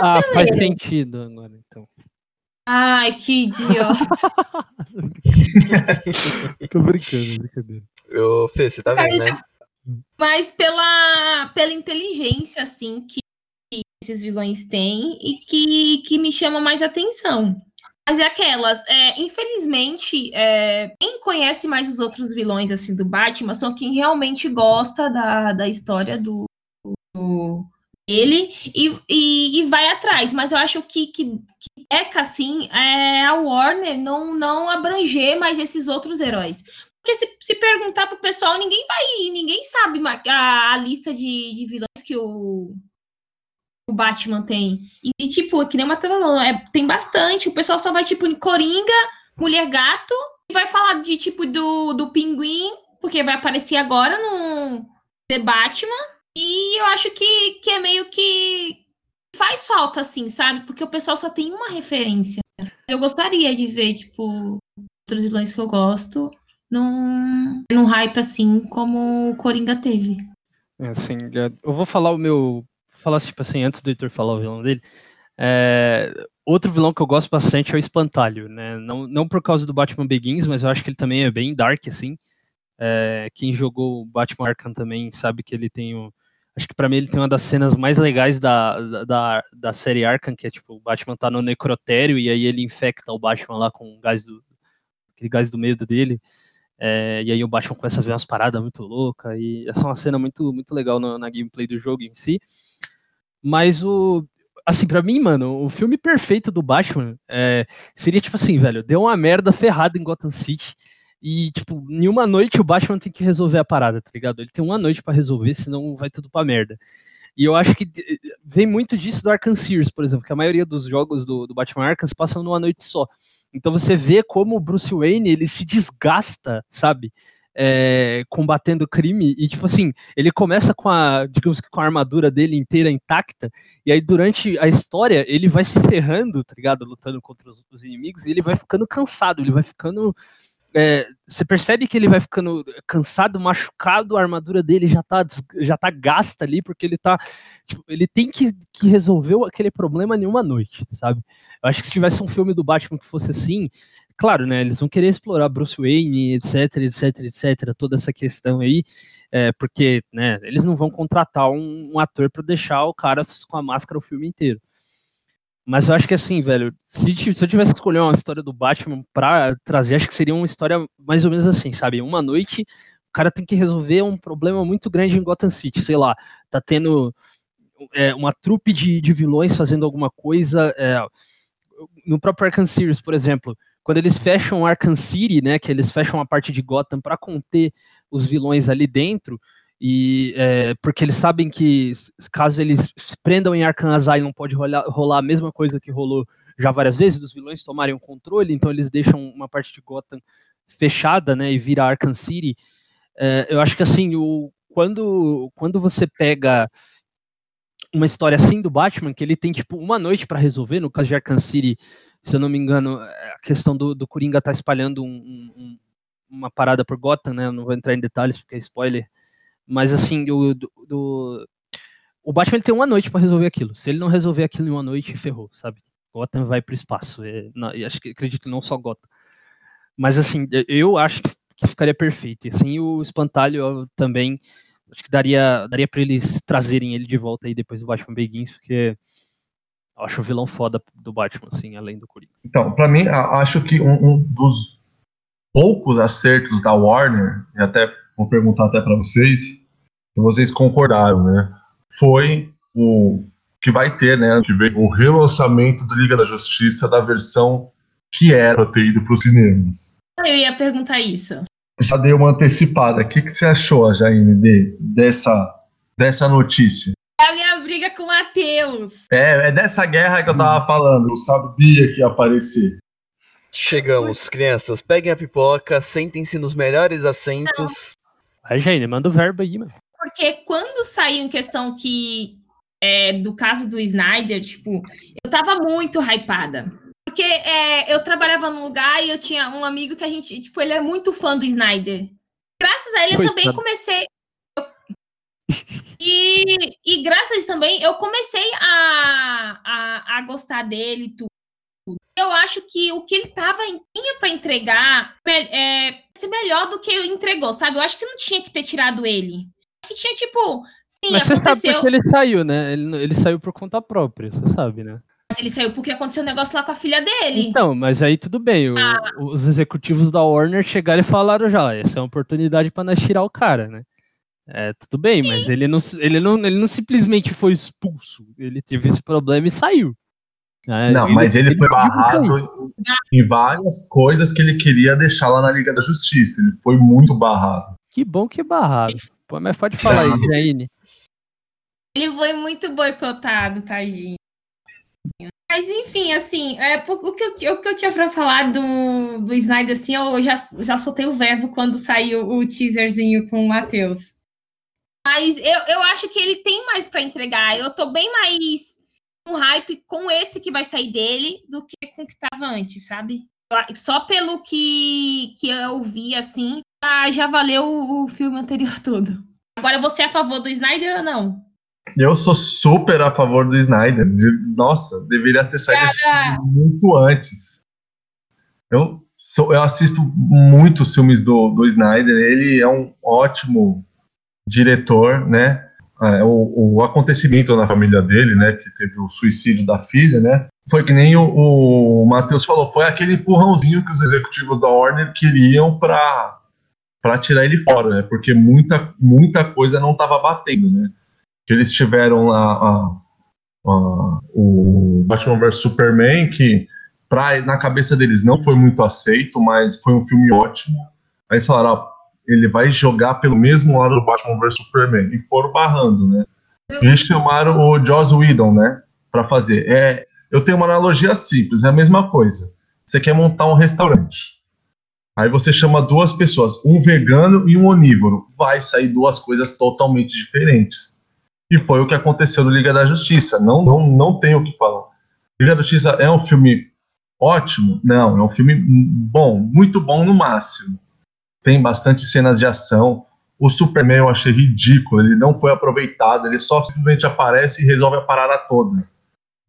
ah, faz sentido agora, então. Ai, que idiota. [LAUGHS] Tô brincando, brincadeira. Eu, Fê, você tá vendo, né? Mas pela, pela inteligência, assim, que esses vilões têm e que, que me chama mais atenção. Mas é aquelas, é, infelizmente, é, quem conhece mais os outros vilões assim do Batman são quem realmente gosta da, da história do, do ele e, e, e, vai atrás. Mas eu acho que, que, que peca, assim, é a Warner não, não abranger mais esses outros heróis. Porque se, se perguntar pro pessoal, ninguém vai. Ninguém sabe a, a lista de, de vilões que o, o Batman tem. E, e tipo, que nem uma é, tem bastante. O pessoal só vai, tipo, em Coringa, Mulher Gato, e vai falar de tipo do, do Pinguim, porque vai aparecer agora no The Batman. E eu acho que, que é meio que faz falta, assim, sabe? Porque o pessoal só tem uma referência. Eu gostaria de ver, tipo, outros vilões que eu gosto num, num hype assim como o Coringa teve. É, assim, é, eu vou falar o meu. Falar, tipo assim, antes do Heitor falar o vilão dele. É, outro vilão que eu gosto bastante é o Espantalho, né? Não, não por causa do Batman Begins, mas eu acho que ele também é bem dark, assim. É, quem jogou Batman Arkham também sabe que ele tem um, Acho que para mim ele tem uma das cenas mais legais da, da, da série Arkham, que é tipo, o Batman tá no necrotério e aí ele infecta o Batman lá com o gás do, aquele gás do medo dele. É, e aí o Batman começa a ver umas paradas muito loucas. E essa é uma cena muito, muito legal na, na gameplay do jogo em si. Mas o. Assim, para mim, mano, o filme perfeito do Batman é, seria tipo assim, velho, deu uma merda ferrada em Gotham City. E, tipo, em uma noite o Batman tem que resolver a parada, tá ligado? Ele tem uma noite para resolver, senão vai tudo pra merda. E eu acho que eh, vem muito disso do Arkham por exemplo, que a maioria dos jogos do, do Batman Arkham passam numa noite só. Então você vê como o Bruce Wayne, ele se desgasta, sabe? É, combatendo crime e tipo assim, ele começa com a, digamos que com a armadura dele inteira intacta e aí durante a história ele vai se ferrando, tá ligado? Lutando contra os, os inimigos e ele vai ficando cansado, ele vai ficando é, você percebe que ele vai ficando cansado, machucado, a armadura dele já tá, já tá gasta ali, porque ele tá. Tipo, ele tem que, que resolver aquele problema em uma noite, sabe? Eu acho que se tivesse um filme do Batman que fosse assim, claro, né? Eles vão querer explorar Bruce Wayne, etc, etc, etc, toda essa questão aí, é, porque, né, eles não vão contratar um, um ator para deixar o cara com a máscara o filme inteiro. Mas eu acho que assim, velho, se, se eu tivesse que escolher uma história do Batman pra trazer, acho que seria uma história mais ou menos assim, sabe? Uma noite, o cara tem que resolver um problema muito grande em Gotham City, sei lá, tá tendo é, uma trupe de, de vilões fazendo alguma coisa. É, no próprio Arkham Series, por exemplo, quando eles fecham Arkham City, né, que eles fecham a parte de Gotham para conter os vilões ali dentro, e é, porque eles sabem que caso eles se prendam em Arkham Asylum pode rolar, rolar a mesma coisa que rolou já várias vezes, dos vilões tomarem o controle, então eles deixam uma parte de Gotham fechada, né, e vira Arkham City. É, eu acho que assim, o, quando, quando você pega uma história assim do Batman, que ele tem tipo uma noite para resolver, no caso de Arkham City, se eu não me engano, a questão do, do Coringa tá espalhando um, um, uma parada por Gotham, né, eu não vou entrar em detalhes porque é spoiler, mas assim, o, do, do o Batman ele tem uma noite para resolver aquilo. Se ele não resolver aquilo em uma noite, ferrou, sabe? Gotham vai pro espaço. É, não, acho que acredito não só Gotham. Mas assim, eu acho que ficaria perfeito. E assim, o Espantalho também acho que daria daria para eles trazerem ele de volta aí depois do Batman Begins, porque eu acho o vilão foda do Batman, assim, além do Coringa. Então, para mim, acho que um, um, dos poucos acertos da Warner, e até vou perguntar até para vocês, se vocês concordaram, né? Foi o que vai ter, né? Que vem o relançamento do Liga da Justiça da versão que era ter ido para os cinemas. Eu ia perguntar isso. Já dei uma antecipada. O que, que você achou, Jaime, de, dessa, dessa notícia? É a minha briga com o Matheus. É, é dessa guerra que eu tava falando. Eu sabia que ia aparecer. Chegamos, crianças. Peguem a pipoca, sentem-se nos melhores assentos. Vai, Jaine, manda o verbo aí, mano. Porque quando saiu em questão que. É, do caso do Snyder, tipo, eu tava muito hypada. Porque é, eu trabalhava num lugar e eu tinha um amigo que a gente, tipo, ele é muito fã do Snyder. Graças a ele Coitado. eu também comecei. [LAUGHS] E, e graças a isso também eu comecei a, a, a gostar dele e tudo. Eu acho que o que ele tava tinha para entregar é, ser melhor do que entregou, sabe? Eu acho que não tinha que ter tirado ele. Que tinha, tipo, sim, Mas aconteceu. Você sabe porque ele saiu, né? Ele, ele saiu por conta própria, você sabe, né? Mas ele saiu porque aconteceu um negócio lá com a filha dele. Então, mas aí tudo bem. O, ah. Os executivos da Warner chegaram e falaram já: essa é uma oportunidade para nós tirar o cara, né? É, tudo bem, Sim. mas ele não, ele, não, ele não simplesmente foi expulso. Ele teve esse problema e saiu. É, não, ele, mas ele, ele foi barrado em várias coisas que ele queria deixar lá na Liga da Justiça. Ele foi muito barrado. Que bom que barrado. Pô, mas pode falar aí, [LAUGHS] Jaine. Ele foi muito boicotado, tadinho. Mas enfim, assim, é, o, que eu, o que eu tinha pra falar do, do Snyder, assim, eu já, já soltei o verbo quando saiu o teaserzinho com o Matheus. Mas eu, eu acho que ele tem mais para entregar. Eu tô bem mais um hype com esse que vai sair dele do que com o que tava antes, sabe? Só pelo que, que eu vi, assim, já valeu o, filme anterior [LAUGHS] todo. Agora, você é a favor do Snyder ou não? Eu sou super a favor do Snyder. De, nossa, deveria ter saído muito antes. Eu, sou, eu assisto muitos filmes do, do Snyder. Ele é um ótimo diretor, né? É, o, o, acontecimento na família dele, né? Que teve o suicídio da filha, né? Foi que nem o, o Matheus falou, foi aquele empurrãozinho que os executivos da Warner queriam para para tirar ele fora, né? Porque muita, muita coisa não estava batendo, né? que eles tiveram lá a, a, o Batman vs Superman, que pra, na cabeça deles não foi muito aceito, mas foi um filme ótimo. Aí falaram, ele vai jogar pelo mesmo lado do Batman vs Superman. E foram barrando, né? E eles chamaram o Joss Whedon, né? Pra fazer. É, eu tenho uma analogia simples, é a mesma coisa. Você quer montar um restaurante. Aí você chama duas pessoas, um vegano e um onívoro. Vai sair duas coisas totalmente diferentes. E foi o que aconteceu no Liga da Justiça. Não, não, não tenho o que falar. Liga da Justiça é um filme ótimo? Não, é um filme bom, muito bom no máximo. Tem bastante cenas de ação. O Superman eu achei ridículo, ele não foi aproveitado, ele só simplesmente aparece e resolve a parada toda.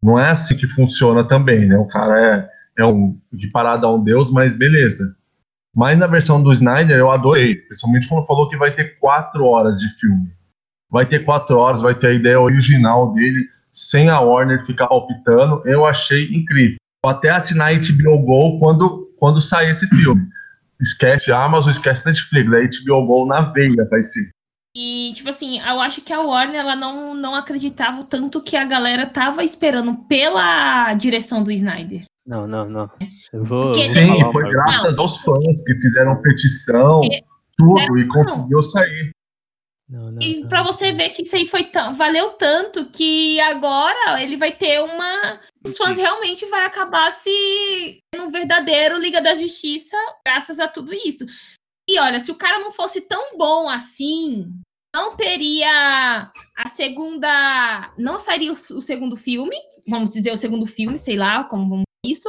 Não é assim que funciona também, né? O cara é, é um de parada a um deus, mas beleza. Mas na versão do Snyder eu adorei, principalmente quando falou que vai ter quatro horas de filme vai ter quatro horas, vai ter a ideia original dele, sem a Warner ficar palpitando. Eu achei incrível. Vou até assinar HBO Go quando, quando sair esse filme. Esquece a Amazon, esquece Netflix, a HBO Go na veia vai ser. E, tipo assim, eu acho que a Warner ela não, não acreditava o tanto que a galera tava esperando pela direção do Snyder. Não, não, não. Vou... Sim, foi graças não. aos fãs que fizeram petição, é, tudo, e conseguiu sair. Não, não, e para você ver que isso aí foi tão, valeu tanto que agora ele vai ter uma. Os fãs realmente vai acabar se no verdadeiro Liga da Justiça, graças a tudo isso. E olha, se o cara não fosse tão bom assim, não teria a segunda. Não sairia o, o segundo filme, vamos dizer o segundo filme, sei lá como vamos isso,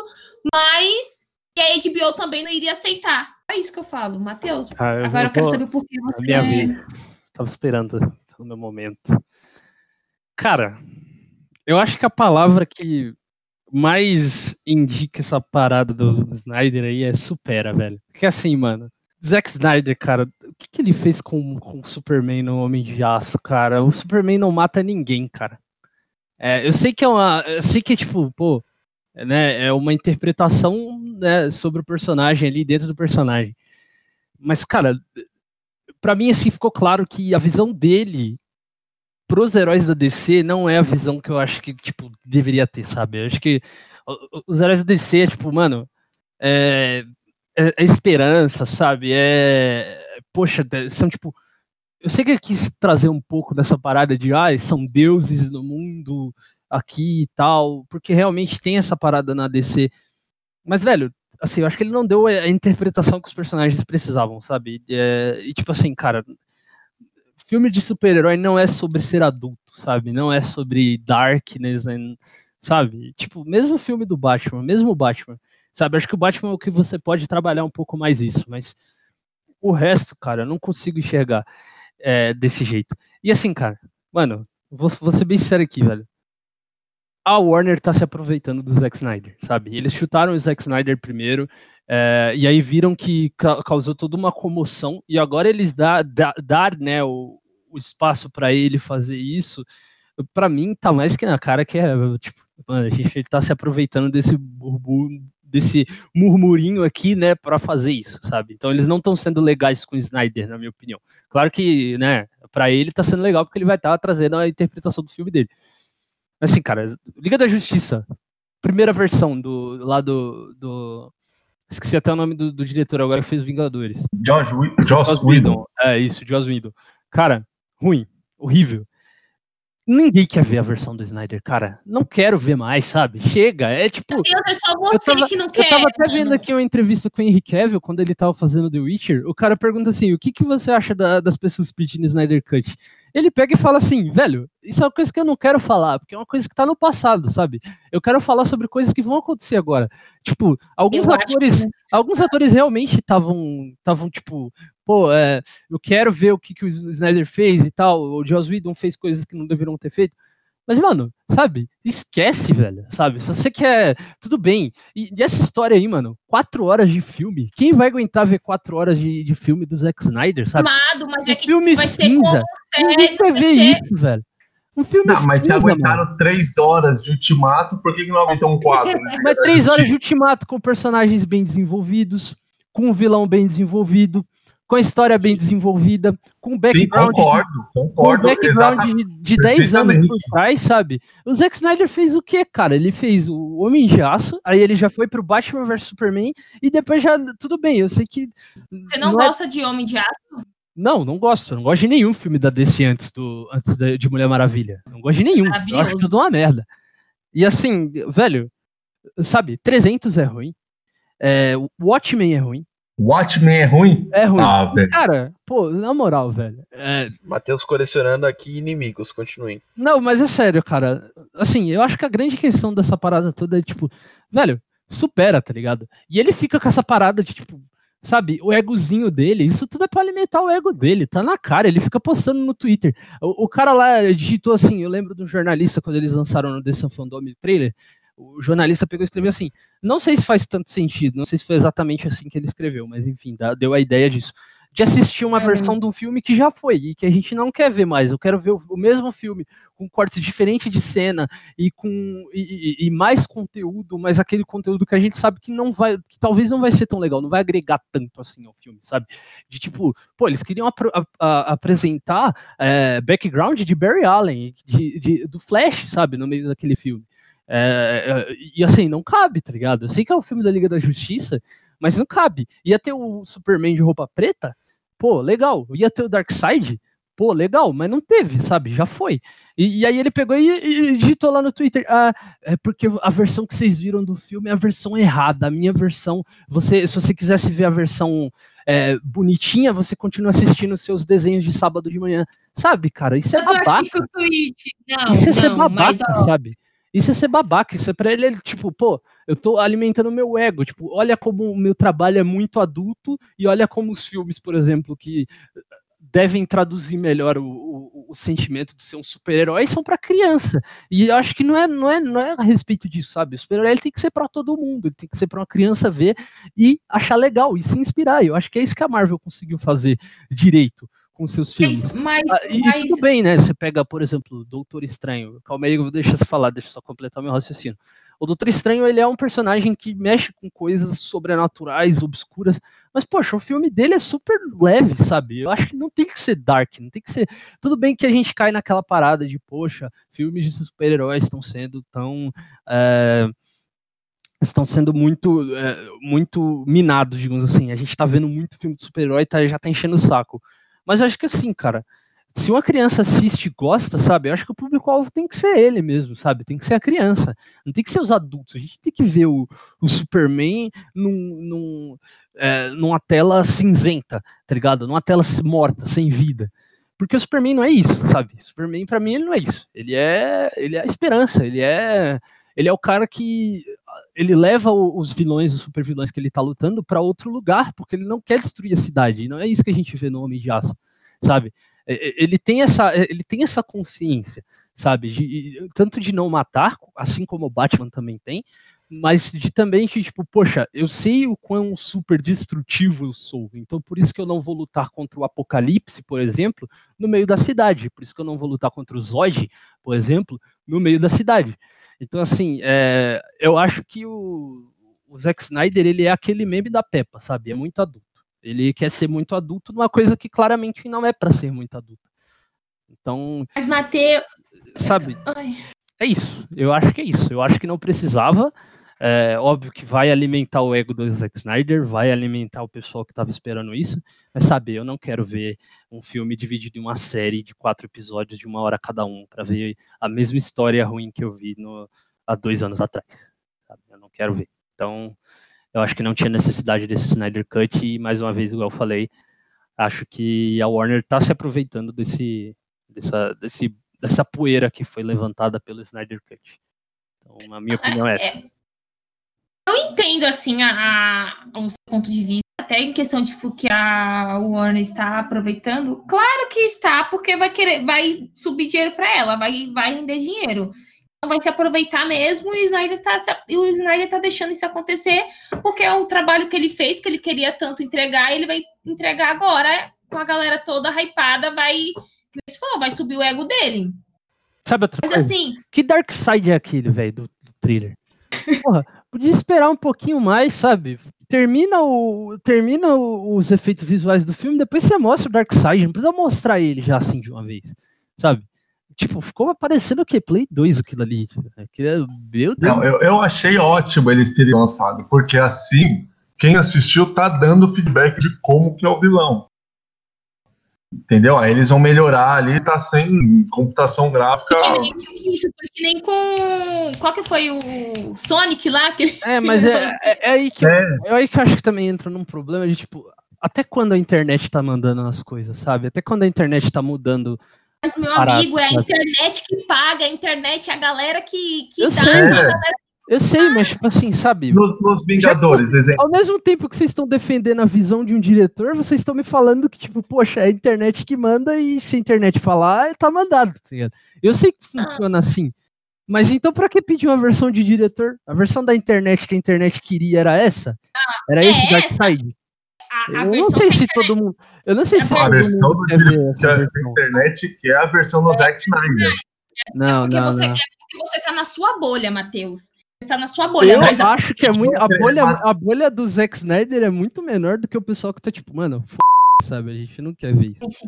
mas e a HBO também não iria aceitar. É isso que eu falo, Matheus. Ah, agora eu, eu quero saber por que você. Minha Tava esperando o meu momento. Cara, eu acho que a palavra que mais indica essa parada do Snyder aí é supera, velho. Porque assim, mano, Zack Snyder, cara, o que, que ele fez com, com o Superman no Homem de Aço, cara? O Superman não mata ninguém, cara. É, eu sei que é uma. Eu sei que é tipo, pô, né, é uma interpretação né, sobre o personagem ali dentro do personagem. Mas, cara, para mim, assim, ficou claro que a visão dele pros heróis da DC não é a visão que eu acho que, tipo, deveria ter, sabe? Eu acho que os heróis da DC é, tipo, mano, é, é, é esperança, sabe? É, poxa, são, tipo, eu sei que ele quis trazer um pouco dessa parada de, ah, são deuses no mundo aqui e tal, porque realmente tem essa parada na DC. Mas, velho, assim, eu acho que ele não deu a interpretação que os personagens precisavam, sabe? É, e tipo assim, cara, filme de super-herói não é sobre ser adulto, sabe? Não é sobre darkness, sabe? Tipo, mesmo o filme do Batman, mesmo o Batman, sabe? Acho que o Batman é o que você pode trabalhar um pouco mais isso, mas o resto, cara, eu não consigo enxergar é, desse jeito. E assim, cara, mano, vou, vou ser bem sério aqui, velho a Warner tá se aproveitando do Zack Snyder, sabe? Eles chutaram o Zack Snyder primeiro, é, e aí viram que ca causou toda uma comoção, e agora eles dá, dá, dar né, o, o espaço para ele fazer isso, para mim tá mais que na cara que é, tipo, mano, a gente tá se aproveitando desse burburinho, desse murmurinho aqui, né, para fazer isso, sabe? Então eles não estão sendo legais com o Snyder, na minha opinião. Claro que, né, para ele tá sendo legal porque ele vai estar tá trazendo a interpretação do filme dele. Assim, cara, Liga da Justiça, primeira versão do lá do, do esqueci até o nome do, do, diretor agora que fez Vingadores. Josh, Josh, Josh Whedon. É isso, Josh Whedon. Cara, ruim, horrível. Ninguém quer ver a versão do Snyder, cara. Não quero ver mais, sabe? Chega, é tipo. Meu Deus, é só você tava, que não quer. Eu tava até mano. vendo aqui uma entrevista com o Henry Cavill, quando ele tava fazendo The Witcher, o cara pergunta assim, o que, que você acha da- das pessoas pedindo Snyder Cut? Ele pega e fala assim, velho, isso é uma coisa que eu não quero falar, porque é uma coisa que tá no passado, sabe? Eu quero falar sobre coisas que vão acontecer agora. Tipo, alguns Eu atores, alguns atores realmente estavam, estavam tipo, pô, é, eu quero ver o que, que o Snyder fez e tal, o Joss Whedon fez coisas que não deveriam ter feito. Mas, mano, sabe? Esquece, velho. Sabe? Se você quer. Tudo bem. E, e essa história aí, mano, quatro horas de filme. Quem vai aguentar ver quatro horas de, de filme do Zack Snyder, sabe? Amado, mas é que filme vai ser cinza. como Ninguém série, vai ver ser- isso, velho. Um filme Não, mas se cinza, mano. aguentaram três horas de ultimato, por que, que não aguentam um quadro? [LAUGHS] Mas três horas de ultimato com personagens bem desenvolvidos, com um vilão bem desenvolvido, com a história bem desenvolvida, com um Sim, background concordo, com um concordo. background de, de 10 anos por trás, sabe? O Zack Snyder fez o quê, cara? Ele fez o Homem de Aço, aí ele já foi pro Batman vs Superman, e depois já. Tudo bem, eu sei que. Você não, é- gosta de Homem de Aço? Não, não gosto. Eu não gosto de nenhum filme da DC antes, do, antes de Mulher Maravilha. Não gosto de nenhum. Eu acho tudo uma merda. E assim, velho, sabe, 300 é ruim. É, o Watchmen é ruim. Watchmen é ruim? É ruim. Ah, velho. Cara, pô, na moral, velho. É, Matheus colecionando aqui inimigos, continuem. Não, mas é sério, cara. Assim, eu acho que a grande questão dessa parada toda é, tipo, velho, supera, tá ligado? E ele fica com essa parada de, tipo, sabe, o egozinho dele, isso tudo é pra alimentar o ego dele, tá na cara, ele fica postando no Twitter. O, o cara lá digitou assim, eu lembro de um jornalista, quando eles lançaram no The Sun Fandom trailer, o jornalista pegou e escreveu assim, não sei se faz tanto sentido, não sei se foi exatamente assim que ele escreveu, mas enfim, deu a ideia disso. De assistir uma É. versão de um filme que já foi e que a gente não quer ver mais. Eu quero ver o, o mesmo filme com cortes diferentes de cena e com e, e- e mais conteúdo, mas aquele conteúdo que a gente sabe que não vai, que talvez não vai ser tão legal, não vai agregar tanto assim ao filme, sabe? De tipo, pô, eles queriam apro- a- a- apresentar é, background de Barry Allen, de, de- do Flash, sabe, no meio daquele filme. É, é, e assim, não cabe, tá ligado? Eu sei que é o filme da Liga da Justiça, mas não cabe. Ia ter o Superman de roupa preta, pô, legal. Ia ter o Darkseid, pô, legal, mas não teve, sabe? Já foi. E, e aí ele pegou e, e digitou lá no Twitter, ah, é porque a versão que vocês viram do filme é a versão errada. A minha versão, você, se você quisesse ver a versão é, bonitinha, você continua assistindo os seus desenhos de sábado de manhã. Sabe, cara? Isso é babaca. Não, Isso é não, babaca, mas ó, sabe? Isso é ser babaca. Isso é pra ele, ele, tipo, pô, eu tô alimentando meu ego. Tipo, olha como o meu trabalho é muito adulto e olha como os filmes, por exemplo, que devem traduzir melhor o, o, o sentimento de ser um super-herói são pra criança. E eu acho que não é, não é, não é a respeito disso, sabe? O super-herói tem que ser pra todo mundo, ele tem que ser pra uma criança ver e achar legal e se inspirar. Eu acho que é isso que a Marvel conseguiu fazer direito com seus filmes. mas, mas, Ah, e, e mas tudo bem, né? Você pega, por exemplo, o Doutor Estranho. Calma aí, eu deixar você falar, deixa eu só completar meu raciocínio. O Doutor Estranho, ele é um personagem que mexe com coisas sobrenaturais, obscuras, mas, poxa, o filme dele é super leve, sabe? Eu acho que não tem que ser dark, não tem que ser... Tudo bem que a gente cai naquela parada de, poxa, filmes de super-heróis estão sendo tão... é, estão sendo muito, é, muito minados, digamos assim. A gente tá vendo muito filme de super-herói, tá, já tá enchendo o saco. Mas eu acho que assim, cara, se uma criança assiste e gosta, sabe? Eu acho que o público-alvo tem que ser ele mesmo, sabe? Tem que ser a criança. Não tem que ser os adultos. A gente tem que ver o, o Superman num, num, é, numa tela cinzenta, tá ligado? Numa tela morta, sem vida. Porque o Superman não é isso, sabe? O Superman, pra mim, ele não é isso. Ele é, ele é a esperança, ele é, ele é o cara que ele leva os vilões, os super vilões que ele tá lutando pra outro lugar, porque ele não quer destruir a cidade. Não é isso que a gente vê no Homem de Aço, sabe? Ele tem essa, ele tem essa consciência, sabe? De- tanto de não matar, assim como o Batman também tem, mas de também tipo, poxa, eu sei o quão super destrutivo eu sou, então por isso que eu não vou lutar contra o Apocalipse, por exemplo, no meio da cidade, por isso que eu não vou lutar contra o Zod, por exemplo, no meio da cidade. Então, assim, é, eu acho que o, o Zack Snyder, ele é aquele meme da Peppa, sabe? É muito adulto. Ele quer ser muito adulto numa coisa que claramente não é pra ser muito adulto. Então, mas Mateus. sabe, Ai, é isso. Eu acho que é isso. Eu acho que não precisava. É óbvio que vai alimentar o ego do Zack Snyder, vai alimentar o pessoal que estava esperando isso, mas sabe, eu não quero ver um filme dividido em uma série de quatro episódios de uma hora cada um, para ver a mesma história ruim que eu vi no, há dois anos atrás. Sabe? Eu não quero ver. Então, eu acho que não tinha necessidade desse Snyder Cut, e mais uma vez, igual eu falei, acho que a Warner está se aproveitando desse, dessa, desse, dessa poeira que foi levantada pelo Snyder Cut. Então, a minha opinião é, é essa. Eu entendo, assim, a, a, o seu ponto de vista, até em questão, tipo, que a Warner está aproveitando. Claro que está, porque vai querer, vai subir dinheiro para ela, vai, vai render dinheiro. Então vai se aproveitar mesmo e o Snyder tá, o Snyder tá deixando isso acontecer, porque é o trabalho que ele fez, que ele queria tanto entregar, ele vai entregar agora com a galera toda hypada, vai, você falou, vai subir o ego dele. Sabe outra Mas coisa? assim. Que Dark Side é aquele, velho, do, do thriller? [LAUGHS] Porra, podia esperar um pouquinho mais, sabe? Termina, o, termina o, os efeitos visuais do filme, depois você mostra o Dark Side, não precisa mostrar ele já assim de uma vez, sabe? Tipo, ficou parecendo o quê? Play 2 aquilo ali. Aquilo, meu Deus. Não, eu, eu achei ótimo eles terem lançado, porque assim, quem assistiu tá dando feedback de como que é o vilão. Entendeu? Aí eles vão melhorar ali, tá sem computação gráfica. Porque nem, isso, porque nem com. Qual que foi o Sonic lá? Que... É, mas é, é, é aí que é. Eu, é aí que eu acho que também entra num problema de tipo. Até quando a internet tá mandando as coisas, sabe? Até quando a internet tá mudando. Mas, meu amigo, é a internet que paga, a internet é a galera que, que dá, sei, a galera eu sei, mas tipo assim, sabe? Nos, nos Vingadores, você, exemplo. Ao mesmo tempo que vocês estão defendendo a visão de um diretor, vocês estão me falando que, tipo, poxa, é a internet que manda e se a internet falar, tá mandado, tá ligado? Eu sei que funciona assim. Mas então pra que pedir uma versão de diretor? A versão da internet que a internet queria era essa? Era é esse Dark Side? A, a eu não sei se todo mundo. Eu não sei é se a versão do diretor da internet que é a versão do Zack Snyder. Não, não, você, não. É porque você tá na sua bolha, Matheus está na sua bolha. Eu mas acho a... que é muito. A bolha, a bolha do Zack Snyder é muito menor do que o pessoal que tá tipo, mano, f... sabe? A gente não quer ver isso.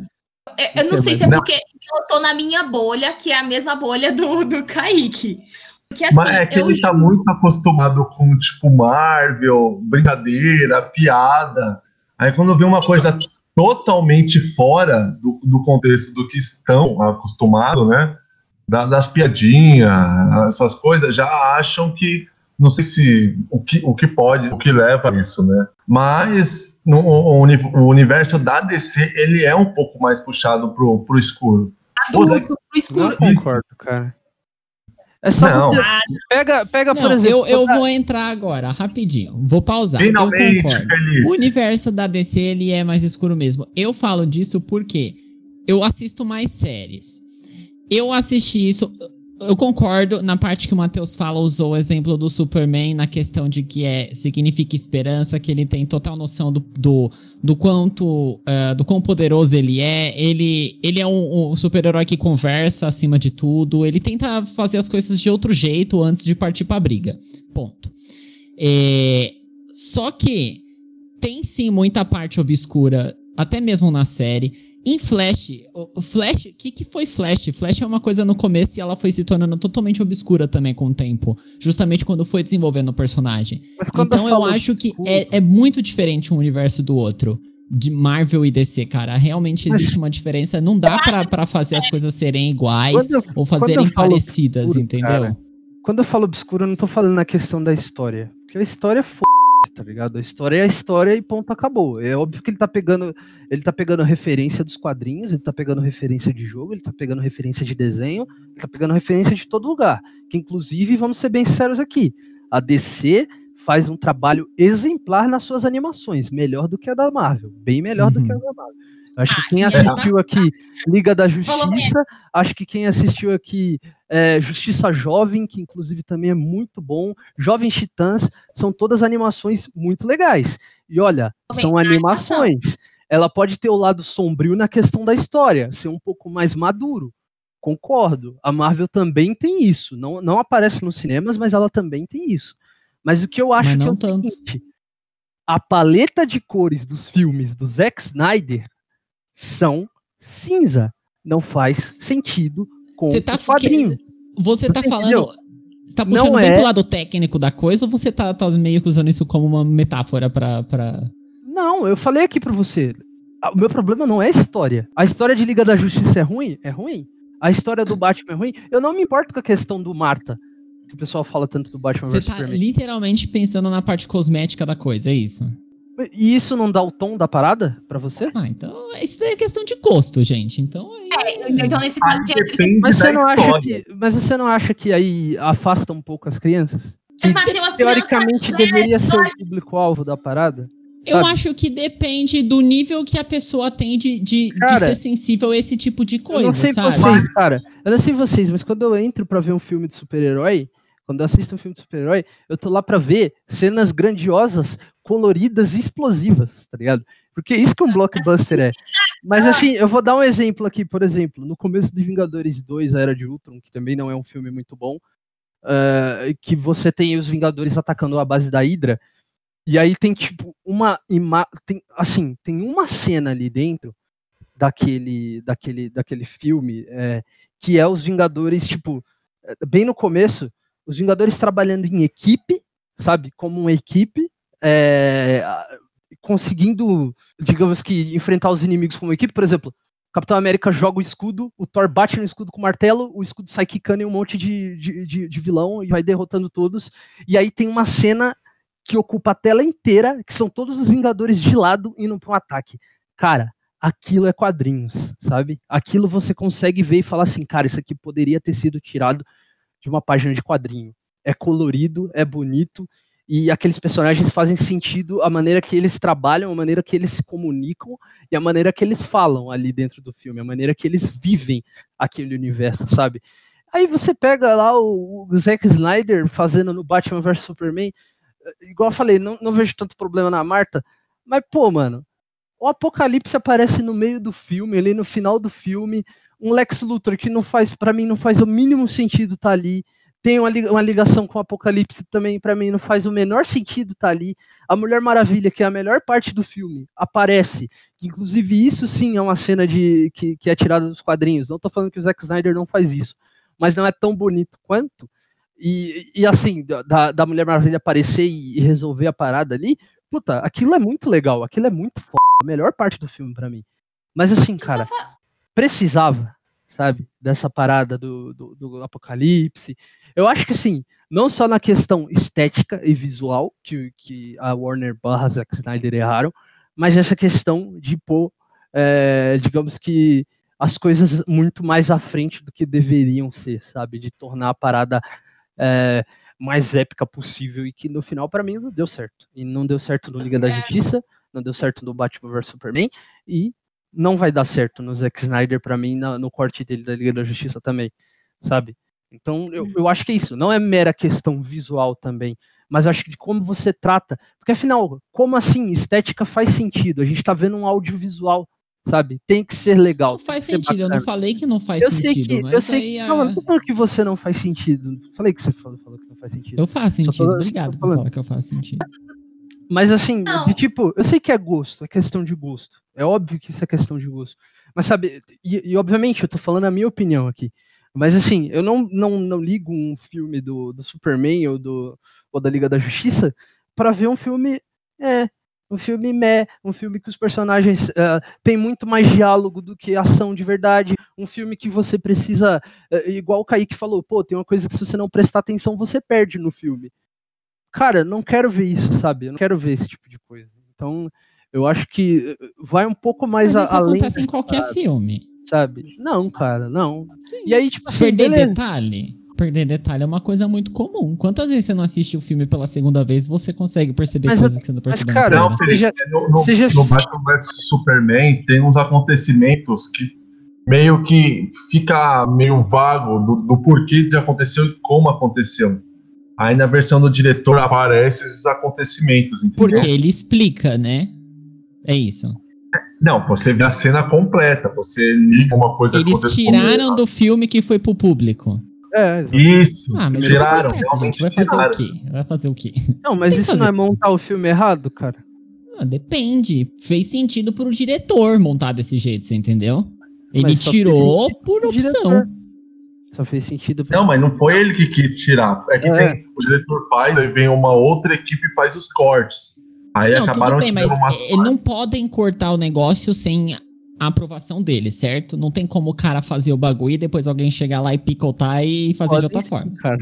Eu, eu não sei se é porque eu tô na minha bolha, que é a mesma bolha do, do Kaique. Porque, assim, Mas é que ele tá muito acostumado com, tipo, Marvel, brincadeira, piada. Aí quando vê uma isso. coisa totalmente fora do, do contexto do que estão acostumados, né? Da, das piadinhas, essas coisas, já acham que não sei se o que, o que pode, o que leva a isso, né? Mas no, o, o universo da DC ele é um pouco mais puxado pro, pro escuro. Adulto pro escuro. Eu concordo, cara. É só não. Você... Pega, pega não, por exemplo. Eu, eu vou entrar agora, rapidinho. Vou pausar. Finalmente, eu concordo. Feliz. O universo da DC ele é mais escuro mesmo. Eu falo disso porque eu assisto mais séries. Eu assisti isso. Eu concordo na parte que o Matheus fala, usou o exemplo do Superman na questão de que é significa esperança, que ele tem total noção do, do, do quanto uh, do quão poderoso ele é. Ele, ele é um, um super-herói que conversa acima de tudo. Ele tenta fazer as coisas de outro jeito antes de partir pra briga. Ponto. É, só que tem sim muita parte obscura, até mesmo na série em Flash, o Flash, o que, que foi Flash? Flash é uma coisa no começo e ela foi se tornando totalmente obscura também com o tempo. Justamente quando foi desenvolvendo o personagem. Então eu, eu acho que é, é, muito diferente um universo do outro. De Marvel e DC, cara. Realmente existe uma diferença. Não dá para fazer as coisas serem iguais eu, ou fazerem parecidas, obscuro, entendeu? Cara, quando eu falo obscuro, eu não tô falando na questão da história. Porque a história é tá ligado? A história é a história e ponto, acabou. É óbvio que ele tá pegando, ele tá pegando referência dos quadrinhos, ele tá pegando referência de jogo, ele tá pegando referência de desenho, ele tá pegando referência de todo lugar. Que inclusive, vamos ser bem sinceros aqui, a DC faz um trabalho exemplar nas suas animações, melhor do que a da Marvel, bem melhor uhum. do que a uhum. da Marvel. Acho que quem assistiu aqui [LAUGHS] Liga da Justiça, acho que quem assistiu aqui é, Justiça Jovem, que inclusive também é muito bom, Jovem Titãs, são todas animações muito legais. E olha, são animações. Ela pode ter o lado sombrio na questão da história, ser um pouco mais maduro. Concordo. A Marvel também tem isso. Não, não aparece nos cinemas, mas ela também tem isso. Mas o que eu acho que é o tanto. seguinte: a paleta de cores dos filmes do Zack Snyder são cinza. Não faz sentido com Você tá, o quadrinho. Você tá falando. Você tá puxando não bem é... pro lado técnico da coisa ou você tá, tá meio que usando isso como uma metáfora pra, pra. Não, eu falei aqui pra você. O meu problema não é a história. A história de Liga da Justiça é ruim? É ruim. A história do Batman é ruim? Eu não me importo com a questão do Marta. Que o pessoal fala tanto do Batman Você tá Superman. literalmente pensando na parte cosmética da coisa, é isso? E isso não dá o tom da parada para você? Ah, então isso é questão de gosto, gente. Então, é, então nesse caso mas você não acha que, mas você não acha que aí afasta um pouco as crianças? Que, teoricamente crianças, deveria ser o público-alvo da parada? Eu sabe? acho que depende do nível que a pessoa tem de, de, cara, de, ser sensível a esse tipo de coisa. Eu não sei sabe? vocês, cara. Eu não sei vocês, mas quando eu entro para ver um filme de super-herói, quando eu assisto um filme de super-herói, eu tô lá para ver cenas grandiosas, coloridas e explosivas, tá ligado? Porque é isso que um blockbuster é. Mas assim, eu vou dar um exemplo aqui, por exemplo, no começo de Vingadores 2, a Era de Ultron, que também não é um filme muito bom, uh, que você tem os Vingadores atacando a base da Hydra, e aí tem tipo uma ima tem assim, tem uma cena ali dentro daquele daquele daquele filme é, que é os Vingadores tipo bem no começo os Vingadores trabalhando em equipe, sabe? Como uma equipe, é, conseguindo, digamos que, enfrentar os inimigos como equipe. Por exemplo, o Capitão América joga o escudo, o Thor bate no escudo com o martelo, o escudo sai quicando em um monte de, de, de, de vilão e vai derrotando todos. E aí tem uma cena que ocupa a tela inteira, que são todos os Vingadores de lado indo para um ataque. Cara, aquilo é quadrinhos, sabe? Aquilo você consegue ver e falar assim, cara, isso aqui poderia ter sido tirado de uma página de quadrinho. É colorido, é bonito, e aqueles personagens fazem sentido a maneira que eles trabalham, a maneira que eles se comunicam e a maneira que eles falam ali dentro do filme, a maneira que eles vivem aquele universo, sabe? Aí você pega lá o, o Zack Snyder fazendo no Batman vs Superman, igual eu falei, não, não vejo tanto problema na Marta, mas pô, mano, o Apocalipse aparece no meio do filme, ali no final do filme, um Lex Luthor que não faz, para mim, não faz o mínimo sentido estar tá ali. Tem uma, uma ligação com o Apocalipse também, para mim, não faz o menor sentido estar tá ali. A Mulher Maravilha, que é a melhor parte do filme, aparece. Inclusive, isso sim é uma cena de que, que é tirada dos quadrinhos. Não tô falando que o Zack Snyder não faz isso, mas não é tão bonito quanto. E, e assim, da, da Mulher Maravilha aparecer e, e resolver a parada ali, puta, aquilo é muito legal, aquilo é muito foda. A melhor parte do filme para mim. Mas assim, cara precisava, sabe, dessa parada do, do, do, apocalipse. Eu acho que sim, não só na questão estética e visual, que, que a Warner barra Zack Snyder erraram, mas essa questão de pôr, é, digamos que, as coisas muito mais à frente do que deveriam ser, sabe, de tornar a parada é, mais épica possível e que no final, para mim, não deu certo. E não deu certo no Liga da é. Justiça, não deu certo no Batman vs Superman, e não vai dar certo no Zack Snyder para mim na, no corte dele da Liga da Justiça também, sabe? Então eu, eu acho que é isso, não é mera questão visual também, mas eu acho que de como você trata, porque afinal, como assim estética faz sentido? A gente tá vendo um audiovisual, sabe? Tem que ser legal. Não faz sentido, eu não falei que não faz eu sentido. Sei que, eu sei que, a... não, não que você não faz sentido. Falei que você falou, falou que não faz sentido. Eu faço sentido, obrigado por falar que eu faço sentido. Mas assim, de, tipo, eu sei que é gosto, é questão de gosto. É óbvio que isso é questão de gosto. Mas sabe, e, e, obviamente eu tô falando a minha opinião aqui. Mas assim, eu não, não, não ligo um filme do, do Superman ou, do, ou da Liga da Justiça para ver um filme. É, um filme meh, um filme que os personagens uh, têm muito mais diálogo do que ação de verdade, um filme que você precisa, uh, igual o Kaique falou, pô, tem uma coisa que se você não prestar atenção, você perde no filme cara, não quero ver isso, sabe? Eu não quero ver esse tipo de coisa. Então, eu acho que eh, vai um pouco mais Mas isso além. acontece em qualquer parada, filme. Sabe? Não, cara, não. Sim. E aí, tipo assim, Perder beleza. detalhe. Perder detalhe é uma coisa muito comum. Quantas vezes você não assiste o filme pela segunda vez você consegue perceber mas, coisas que você não percebeu? Mas, cara, não, seja, no, no, seja... no Batman vs Superman tem uns acontecimentos que meio que fica meio vago do, do porquê de aconteceu e como aconteceu. Aí na versão do diretor aparece esses acontecimentos. Entendeu? Porque ele explica, né? É isso. Não, você vê a cena completa, você liga uma coisa Eles tiraram do filme que foi pro público. É, isso. Ah, mas tiraram, acontece, gente. Vai fazer tiraram. o quê? Vai fazer o quê? Não, mas isso não é montar o filme errado, cara? Ah, depende. Fez sentido pro diretor montar desse jeito, você entendeu? Ele tirou por opção. Só fez sentido. Pra... Não, mas não foi ele que quis tirar. É que é. Tem, o diretor faz, aí vem uma outra equipe e faz os cortes. Aí não, acabaram tudo bem, mas uma... não podem cortar o negócio sem a aprovação dele, certo? Não tem como o cara fazer o bagulho e depois alguém chegar lá e picotar e fazer pode de outra forma. Cara.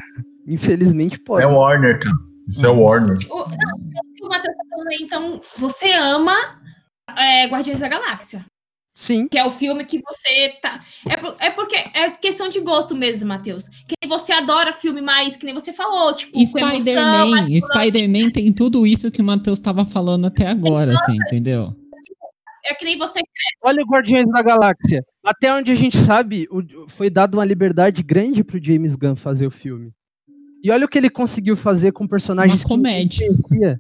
Infelizmente pode. É Warner, cara. Isso é Warner. O, não, o Matheus tá então você ama é, Guardiões da Galáxia. Sim. Que é o filme que você tá. É, é porque é questão de gosto mesmo, Matheus. Que você adora filme mais, que nem você falou, tipo, Spider-Man. Spider-Man tem tudo isso que o Matheus tava falando até agora, assim, entendeu? É que nem você. Olha o Guardiões da Galáxia. Até onde a gente sabe, foi dado uma liberdade grande pro James Gunn fazer o filme. E olha o que ele conseguiu fazer com personagens uma comédia. que